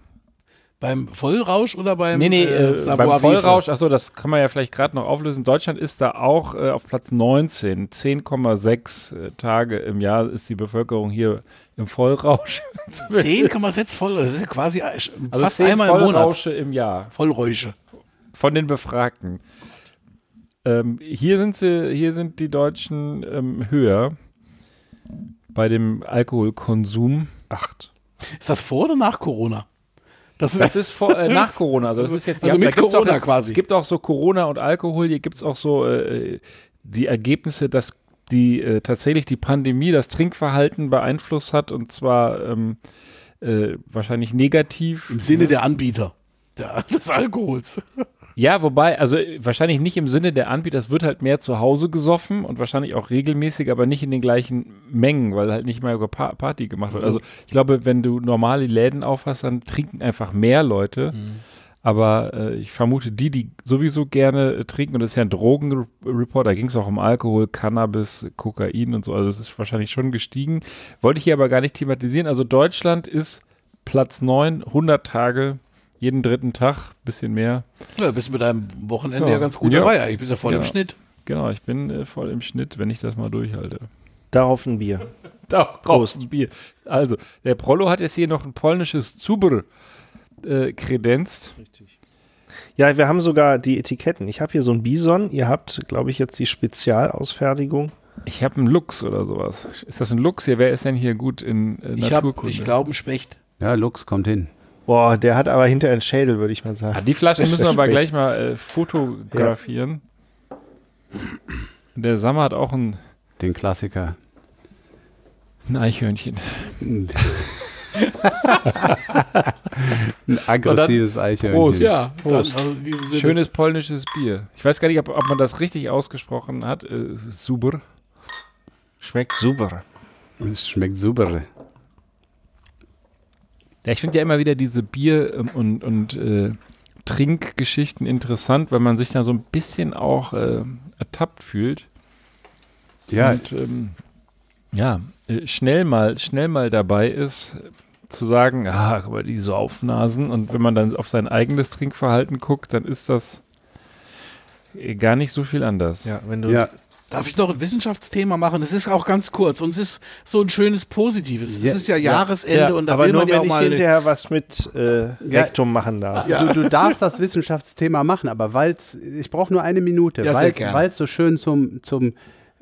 Beim Vollrausch oder beim Nee, nee, äh, äh, beim? Vollrausch, achso, das kann man ja vielleicht gerade noch auflösen. Deutschland ist da auch äh, auf Platz 19. 10,6 äh, Tage im Jahr ist die Bevölkerung hier im Vollrausch. 10,6 voll, das ist ja quasi äh, Also fast 10 einmal im Monat. Vollrausche im Jahr Vollräusche. von den Befragten. Ähm, hier, sind sie, hier sind die Deutschen ähm, höher bei dem Alkoholkonsum. Acht. Ist das vor oder nach Corona? Das, Das ist vor, äh, nach Corona. Also, das ist jetzt, also mit Corona auch, quasi. Es gibt auch so Corona und Alkohol. Hier gibt es auch so äh, die Ergebnisse, dass die äh, tatsächlich die Pandemie das Trinkverhalten beeinflusst hat und zwar ähm, äh, wahrscheinlich negativ. Im Sinne der Anbieter der, des Alkohols. Ja, wobei, also wahrscheinlich nicht im Sinne der Anbieter, es wird halt mehr zu Hause gesoffen und wahrscheinlich auch regelmäßig, aber nicht in den gleichen Mengen, weil halt nicht mal Party gemacht wird. Also ich glaube, wenn du normale Läden aufhast, dann trinken einfach mehr Leute. Aber äh, ich vermute, die, die sowieso gerne äh, trinken, und das ist ja ein Drogenreport, da ging es auch um Alkohol, Cannabis, Kokain und so, also das ist wahrscheinlich schon gestiegen. Wollte ich hier aber gar nicht thematisieren. Also Deutschland ist Platz 9, 100 Tage, jeden dritten Tag, bisschen mehr. Ja, bist du mit deinem Wochenende Ja. ja, ganz gut Ja. dabei. Ich bin ja voll im Ja. Schnitt. Genau, ich bin äh, voll im Schnitt, wenn ich das mal durchhalte. Darauf ein Bier. Da, raus, ein Bier. Also, der Prollo hat jetzt hier noch ein polnisches Zuber äh, kredenzt. Ja, wir haben sogar die Etiketten. Ich habe hier so ein Bison. Ihr habt, glaube ich, jetzt die Spezialausfertigung. Ich habe einen Lux oder sowas. Ist das ein Lux hier? Wer ist denn hier gut in äh, Ich habe, Naturkunde? ich glaube, ein Specht. Ja, Lux kommt hin. Boah, der hat aber hinter einen Schädel, würde ich mal sagen. Ah, die Flasche Das müssen wir aber gleich mal äh, fotografieren. Der Sammer hat auch ein, Den Klassiker. ein Eichhörnchen. Ein aggressives Eichhörnchen. Prost. Ja, dann, Prost. also diesem Sinne. Schönes polnisches Bier. Ich weiß gar nicht, ob, ob man das richtig ausgesprochen hat. Äh, super. Schmeckt super. Es schmeckt super. Ja, ich finde ja immer wieder diese Bier- ähm, und, und äh, Trinkgeschichten interessant, weil man sich da so ein bisschen auch äh, ertappt fühlt. Ja, Und ähm, ja, äh, schnell mal, schnell mal dabei ist, zu sagen, ah, guck mal, die so aufnasen. Und wenn man dann auf sein eigenes Trinkverhalten guckt, dann ist das äh, gar nicht so viel anders. Ja, wenn du ja, Darf ich noch ein Wissenschaftsthema machen? Es ist auch ganz kurz und es ist so ein schönes Positives. Ja, es ist ja ja, Jahresende ja, und da aber will nur man ja auch ich mal. hinterher was mit äh, Rektum machen darf. Ja. Du, du darfst das Wissenschaftsthema machen, aber weil's, ich brauche nur eine Minute, weil es so schön zum, zum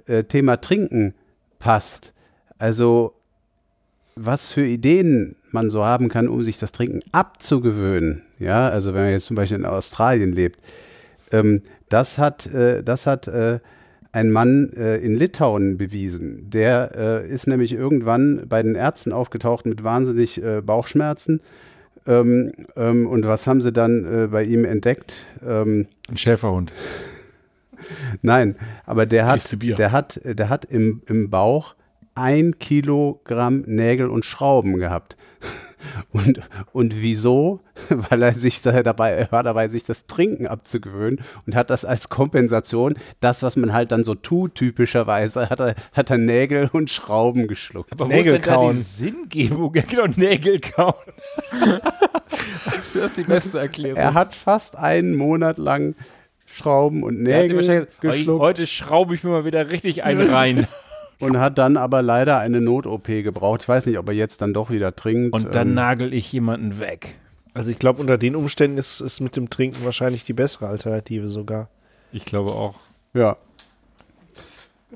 äh, Thema Trinken passt. Also, was für Ideen man so haben kann, um sich das Trinken abzugewöhnen. Ja, also wenn man jetzt zum Beispiel in Australien lebt. Ähm, das hat, äh, das hat äh, ein Mann äh, in Litauen bewiesen. Der äh, ist nämlich irgendwann bei den Ärzten aufgetaucht mit wahnsinnig äh, Bauchschmerzen. Ähm, ähm, und was haben sie dann äh, bei ihm entdeckt? Ähm, Ein Schäferhund. nein, aber der hat, der hat, der hat im, im Bauch ein Kilogramm Nägel und Schrauben gehabt. Und, und wieso? Weil er sich da dabei, er war dabei, sich das Trinken abzugewöhnen und hat das als Kompensation, das, was man halt dann so tut, typischerweise, hat er, hat er Nägel und Schrauben geschluckt. Aber Nägel wo ist denn da kauen. die Sinngebung? Ja, genau, Nägel kauen. das ist die beste Erklärung. Er hat fast einen Monat lang Schrauben und Nägel geschluckt heute schraube ich mir mal wieder richtig einen rein. Und hat dann aber leider eine Not-OP gebraucht. Ich weiß nicht, ob er jetzt dann doch wieder trinkt. Und dann ähm, nagel ich jemanden weg. Also ich glaube, unter den Umständen ist es mit dem Trinken wahrscheinlich die bessere Alternative sogar. Ich glaube auch. ja.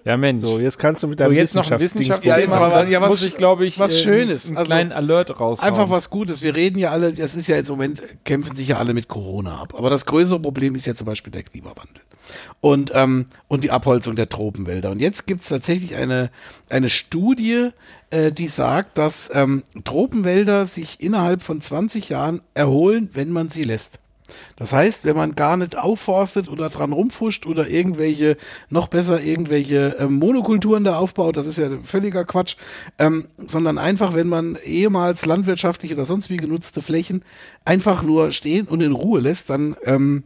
Ja, Mensch. So, jetzt kannst du mit So, deinem jetzt noch ein Wissenschaftsdings Ja, jetzt aber- ja, was- muss ich, glaube ich, was äh, Schönes. einen Also, kleinen Alert raushauen. Einfach was Gutes. Wir reden ja alle, das ist ja jetzt im Moment, kämpfen sich ja alle mit Corona ab. Aber das größere Problem ist ja zum Beispiel der Klimawandel. Und, ähm, und die Abholzung der Tropenwälder. Und jetzt gibt es tatsächlich eine, eine Studie, äh, die sagt, dass ähm, Tropenwälder sich innerhalb von 20 Jahren erholen, wenn man sie lässt. Das heißt, wenn man gar nicht aufforstet oder dran rumfuscht oder irgendwelche, noch besser irgendwelche ähm, Monokulturen da aufbaut, das ist ja völliger Quatsch, ähm, sondern einfach, wenn man ehemals landwirtschaftlich oder sonst wie genutzte Flächen einfach nur stehen und in Ruhe lässt, dann ähm,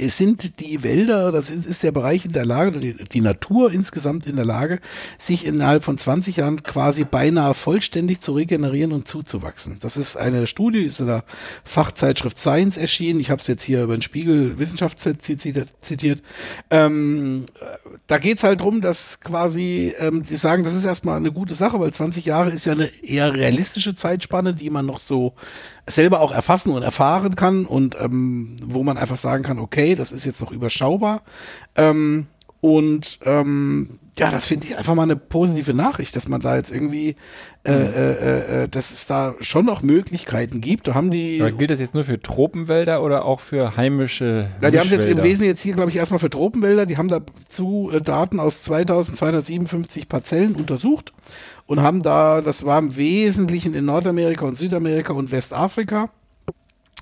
es sind die Wälder, das ist, ist der Bereich in der Lage, die, Natur insgesamt in der Lage, sich innerhalb von 20 Jahren quasi beinahe vollständig zu regenerieren und zuzuwachsen. Das ist eine Studie, die ist in der Fachzeitschrift Science erschienen. Ich habe es jetzt hier über den Spiegel Wissenschaft zitiert. zitiert. Ähm, da geht's halt drum, dass quasi, ähm, die sagen, das ist erstmal eine gute Sache, weil 20 Jahre ist ja eine eher realistische Zeitspanne, die man noch so selber auch erfassen und erfahren kann und ähm, wo man einfach sagen kann, okay, das ist jetzt noch überschaubar. Ähm, und ähm, ja, das finde ich einfach mal eine positive Nachricht, dass man da jetzt irgendwie, äh, äh, äh, dass es da schon noch Möglichkeiten gibt. Da haben die, Aber gilt das jetzt nur für Tropenwälder oder auch für heimische ja, die haben es jetzt im? Wesentlichen jetzt hier, glaube ich, erstmal für Tropenwälder. Die haben dazu äh, Daten aus 2257 Parzellen untersucht und haben da, das war im Wesentlichen in Nordamerika und Südamerika und Westafrika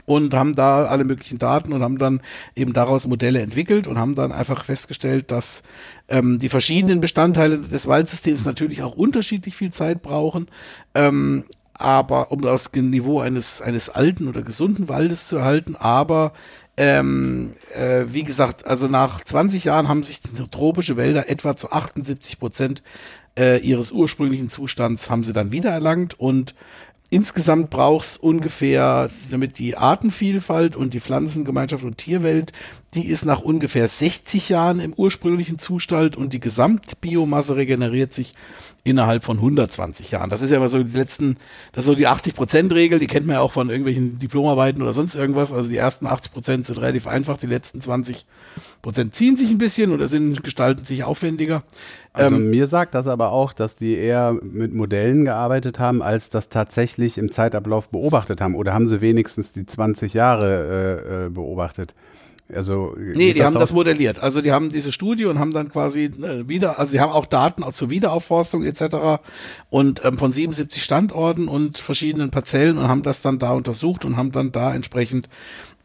und haben da alle möglichen Daten und haben dann eben daraus Modelle entwickelt und haben dann einfach festgestellt, dass ähm, die verschiedenen Bestandteile des Waldsystems natürlich auch unterschiedlich viel Zeit brauchen. Ähm, aber um das Niveau eines, eines alten oder gesunden Waldes zu erhalten, aber ähm, äh, wie gesagt, also nach 20 Jahren haben sich tropische Wälder etwa zu 78 Prozent äh, ihres ursprünglichen Zustands haben sie dann wiedererlangt und Insgesamt braucht es ungefähr, damit die Artenvielfalt und die Pflanzengemeinschaft und Tierwelt, die ist nach ungefähr 60 Jahren im ursprünglichen Zustand und die Gesamtbiomasse regeneriert sich innerhalb von 120 Jahren. Das ist ja immer so die letzten, das ist so die 80-Prozent-Regel, die kennt man ja auch von irgendwelchen Diplomarbeiten oder sonst irgendwas. Also die ersten 80 Prozent sind relativ einfach, die letzten 20 Prozent ziehen sich ein bisschen oder sind, gestalten sich aufwendiger. Also Ähm, mir sagt das aber auch, dass die eher mit Modellen gearbeitet haben, als das tatsächlich im Zeitablauf beobachtet haben. Oder haben sie wenigstens die 20 Jahre äh, äh, beobachtet? Also Nee, die haben das modelliert. Also die haben diese Studie und haben dann quasi äh, wieder, also die haben auch Daten auch zur Wiederaufforstung etc. und ähm, von 77 Standorten und verschiedenen Parzellen und haben das dann da untersucht und haben dann da entsprechend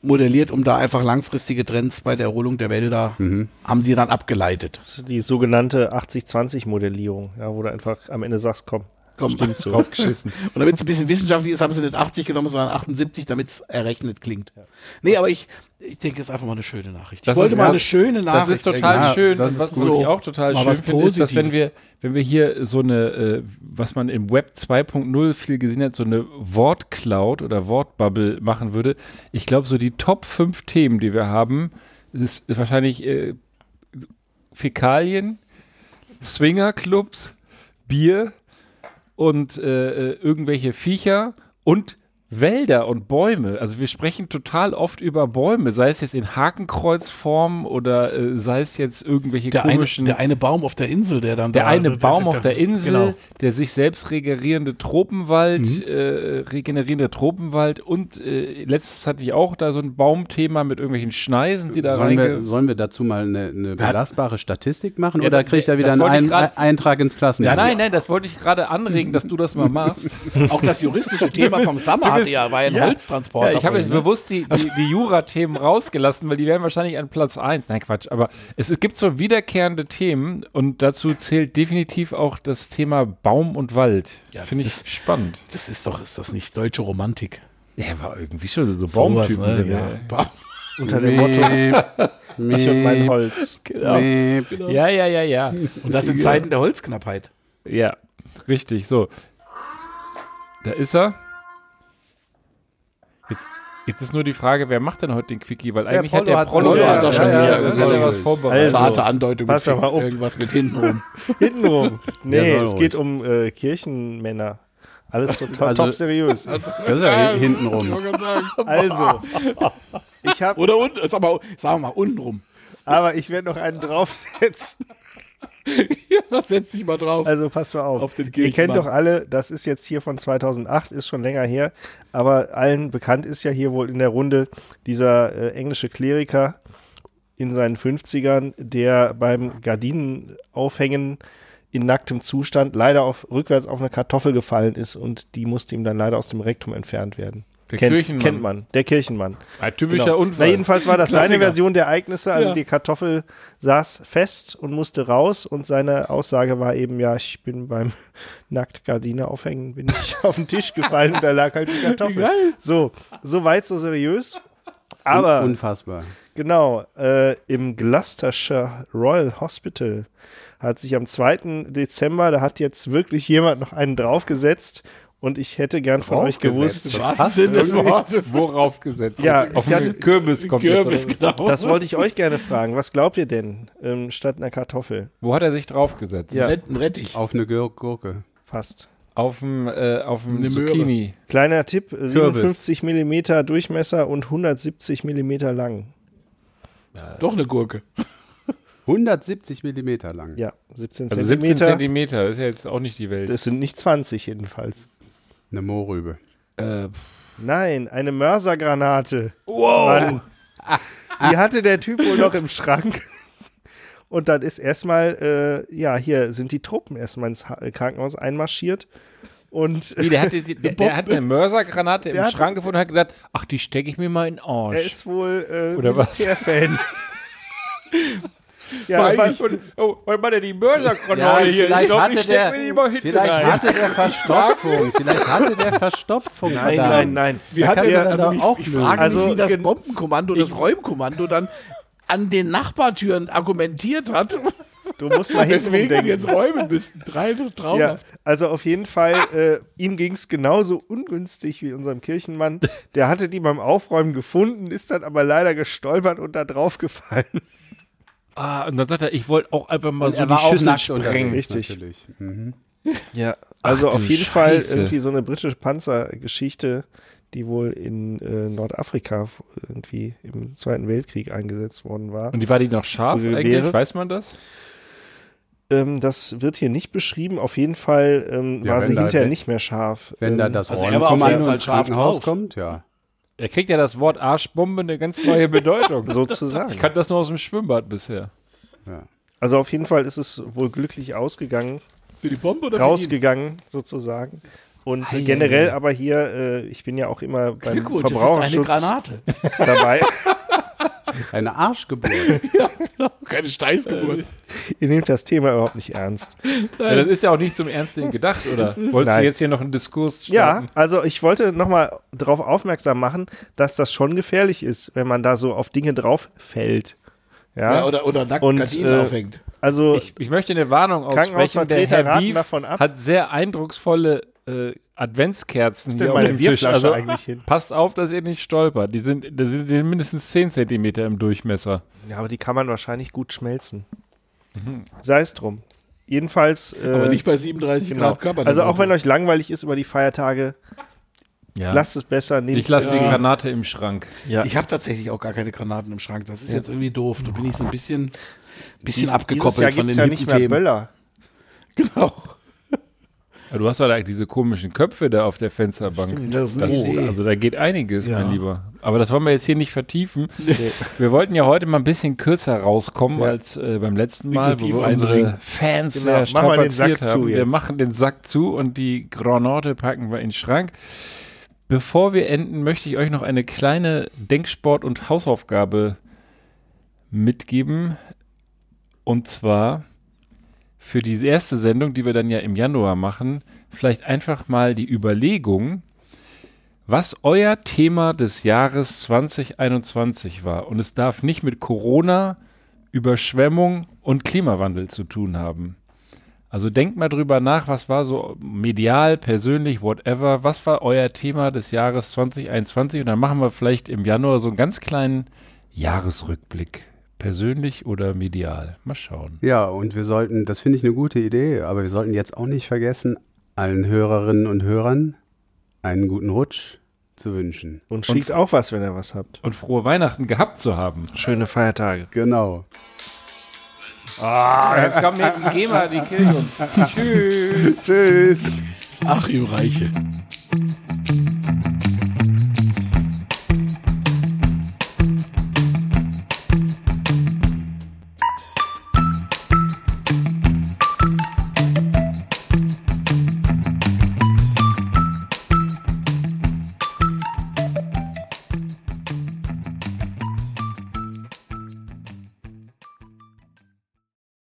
modelliert, um da einfach langfristige Trends bei der Erholung der Wälder, haben die dann abgeleitet. Das ist die sogenannte 80-20-Modellierung, ja, wo du einfach am Ende sagst, komm, Komm. stimmt so. Draufgeschissen. Und damit es ein bisschen wissenschaftlich ist, haben sie nicht 80 genommen, sondern 78, damit es errechnet klingt. Nee, aber ich, ich denke, es ist einfach mal eine schöne Nachricht. Das ich wollte ist- mal ja, eine schöne Nachricht. Das ist total Ja, schön. das was gut. ich auch total Mal schön was finde, ist, dass wenn Positives. wir, wenn wir hier so eine, äh, was man im Web 2.0 viel gesehen hat, so eine Wortcloud oder Wortbubble machen würde, ich glaube, so die Top 5 Themen, die wir haben, ist wahrscheinlich äh, Fäkalien, Swingerclubs, Bier und äh, äh, irgendwelche Viecher und Wälder und Bäume. Also wir sprechen total oft über Bäume, sei es jetzt in Hakenkreuzform oder äh, sei es jetzt irgendwelche Der eine, komischen. der eine Baum auf der Insel, der dann Der da. eine Baum auf der Insel, Genau. der sich selbst regenerierende Tropenwald, Mhm. äh, regenerierende Tropenwald und äh, letztes hatte ich auch da so ein Baumthema mit irgendwelchen Schneisen, die da Sollen wir, sollen wir dazu mal eine, eine belastbare Statistik machen Ja, oder das- kriegt er wieder einen ich grad- Eintrag ins Klassenbuch? Nein, nein, das wollte ich gerade anregen, dass du das mal machst. Auch das juristische Thema vom Sommer hatte ja, war ja ein Ja. Holztransporter. Ja, ich habe jetzt ne? bewusst die, die, die Jura-Themen rausgelassen, weil die wären wahrscheinlich an Platz 1. Nein, Quatsch. Aber es, es gibt so wiederkehrende Themen und dazu zählt definitiv auch das Thema Baum und Wald. Ja, Finde ich ist- spannend. Das ist doch, ist das nicht deutsche Romantik? Ja, war irgendwie schon so Sowas, Baumtypen. ne? sind ja. Baum. Unter dem Motto, ich und mein Holz. Genau. miep. Ja, ja, ja, ja. Und das in Zeiten der Holzknappheit. Ja, richtig. So. Da ist er. Jetzt, ist nur die Frage, wer macht denn heute den Quickie? Weil eigentlich hat Prollo der hat- Prollo Prollo ja, hat ja, schon ja, wieder ja, hat er was vorbereitet. Also, Zarte Andeutung pass aber auf. irgendwas mit hintenrum. Hintenrum. Nee, Ja, es ruhig. geht um äh, Kirchenmänner. Alles total Also- top seriös. Das ist ja hintenrum. Also, ich habe, Oder unten, sag mal, sagen wir mal, untenrum. aber ich werde noch einen draufsetzen. Ja, setz dich mal drauf. Also passt mal auf. Auf Ihr kennt doch alle, das ist jetzt hier von 2008, ist schon länger her, aber allen bekannt ist ja hier wohl in der Runde dieser äh, englische Kleriker in seinen 50ern, der beim Gardinenaufhängen in nacktem Zustand leider auf, rückwärts auf eine Kartoffel gefallen ist und die musste ihm dann leider aus dem Rektum entfernt werden. Der kennt, Kirchenmann. kennt man, der Kirchenmann. Ein typischer Genau. Na, Unfall. jedenfalls war das seine Klassiker. Version der Ereignisse. Also Ja. die Kartoffel saß fest und musste raus und seine Aussage war eben, ja, ich bin beim Nacktgardine aufhängen, bin ich auf den Tisch gefallen und da lag halt die Kartoffel. geil. So, so weit, so seriös. Aber Unfassbar. genau, äh, im Gloucestershire Royal Hospital hat sich am 2. Dezember, da hat jetzt wirklich jemand noch einen draufgesetzt und ich hätte gern von euch gewusst, Was Sinn des Wortes? Worauf gesetzt? Ja, auf ich einen hatte- Kürbis kommt Kürbis, jetzt. genau. Das wollte ich euch gerne fragen. Was glaubt ihr denn ähm, statt einer Kartoffel? Wo hat er sich draufgesetzt? Ja. Retten, Rettich. Auf eine Gür- Gurke. Fast. Auf dem, äh, auf dem Eine Möhre. Zucchini. Kleiner Tipp: äh, 57 Millimeter Durchmesser und 170 Millimeter lang. Doch eine Gurke. 170 Millimeter lang. Ja, 17 Also 17 Zentimeter. Zentimeter, ist ja jetzt auch nicht die Welt. Das sind nicht 20 jedenfalls. Eine Mohrrübe. Äh, Nein, eine Mörsergranate. Wow. Mann. Die hatte der Typ wohl noch im Schrank. Und dann ist erstmal, äh, ja, hier sind die Truppen erstmal ins Ha- Krankenhaus einmarschiert. Und wie, der, hatte, die- der, der hat eine Mörsergranate im Der hat- Schrank gefunden und hat gesagt, ach, die stecke ich mir mal in den Arsch. er ist wohl äh, Oder was? Militärfan. ja, Weil von, oh, weil man die Mörsergranate hier, ich glaub, ich steck mir die mal hinten vielleicht rein. hatte der Verstopfung. vielleicht hatte der Verstopfung. nein, verdammt. nein, nein. Wie hat er also ich, auch ich frage Also, mich, wie das Bombenkommando, das Räumkommando dann an den Nachbartüren argumentiert hat, Du musst mal hinten denken. jetzt räumen müssten. Drei Ja, traumhaft. also auf jeden Fall, äh, ihm ging es genauso ungünstig wie unserem Kirchenmann. Der hatte die beim Aufräumen gefunden, ist dann aber leider gestolpert und da drauf gefallen. Ah, und dann sagt er, ich wollte auch einfach mal Und so er die Schüssel nackt sprengen. Richtig. natürlich. Mhm. Ja, also Ach auf jeden Fall Scheiße. irgendwie so eine britische Panzergeschichte, die wohl in äh, Nordafrika irgendwie im Zweiten Weltkrieg eingesetzt worden war. Und die war die noch scharf eigentlich? wäre? Weiß man das? Ähm, das wird hier nicht beschrieben. Auf jeden Fall ähm, Ja, war sie da- hinterher wenn- nicht mehr scharf. Wenn ähm, da das also Fall ins scharf Krankenhaus kommt, ja. Er kriegt ja das Wort Arschbombe eine ganz neue Bedeutung. sozusagen. Ich kannte das nur aus dem Schwimmbad bisher. ja. Also auf jeden Fall ist es wohl glücklich ausgegangen. Für die Bombe oder rausgegangen, sozusagen. Und Ei, generell aber hier, äh, ich bin ja auch immer beim Glückwunsch, das ist eine Verbraucherschutz Granate. dabei. Eine Arschgeburt. Keine Steißgeburt. Ihr nehmt das Thema überhaupt nicht ernst. Ja, das ist ja auch nicht zum Ernst gedacht, oder? Wolltest Nein. du jetzt hier noch einen Diskurs Ja, starten? also ich wollte nochmal darauf aufmerksam machen, dass das schon gefährlich ist, wenn man da so auf Dinge drauf fällt. Ja, Ja, oder, oder nackt Und, Gardinen äh, aufhängt. also Ich, ich möchte eine Warnung aussprechen. Der Herr Beef davon ab. hat sehr eindrucksvolle äh, Adventskerzen hier auf dem Tisch. Also eigentlich hin? passt auf, dass ihr nicht stolpert. Die sind, die sind mindestens 10 Zentimeter im Durchmesser. ja, aber die kann man wahrscheinlich gut schmelzen. Sei es drum. Jedenfalls. Äh, Aber nicht bei 37 Genau. Grad Körper. Also auch wenn euch langweilig ist über die Feiertage, Ja. Lasst es besser. nehmt Ich lasse die Granate im Schrank. Ja. Ich habe tatsächlich auch gar keine Granaten im Schrank. Das ist jetzt irgendwie doof. Da bin ich so ein bisschen, bisschen Dies- abgekoppelt dieses Jahr von den ja nicht mehr Themen. Böller. Genau. Du hast da diese komischen Köpfe da auf der Fensterbank. Stimmt, das Das, also da geht einiges, Ja. mein Lieber. Aber das wollen wir jetzt hier nicht vertiefen. Wir wollten ja heute mal ein bisschen kürzer rauskommen Ja. als äh, beim letzten so Mal, tief wo wir unsere. Fans Genau, strapaziert haben. Wir machen den Sack zu und die Granate packen wir in den Schrank. Bevor wir enden, möchte ich euch noch eine kleine Denksport- und Hausaufgabe mitgeben. Und zwar für die erste Sendung, die wir dann ja im Januar machen, vielleicht einfach mal die Überlegung, was euer Thema des Jahres 2021 war. Und es darf nicht mit Corona, Überschwemmung und Klimawandel zu tun haben. Also denkt mal drüber nach, was war so medial, persönlich, whatever, was war euer Thema des Jahres 2021 und dann machen wir vielleicht im Januar so einen ganz kleinen Jahresrückblick. Persönlich oder medial. Mal schauen. Ja, und wir sollten, das finde ich eine gute Idee, aber wir sollten jetzt auch nicht vergessen, allen Hörerinnen und Hörern einen guten Rutsch zu wünschen. Und schickt auch was, wenn ihr was habt. Und frohe Weihnachten gehabt zu haben. Schöne Feiertage. Genau. Ah, jetzt kommt neben GEMA, die killen uns. Tschüss. Tschüss. Achim Reiche.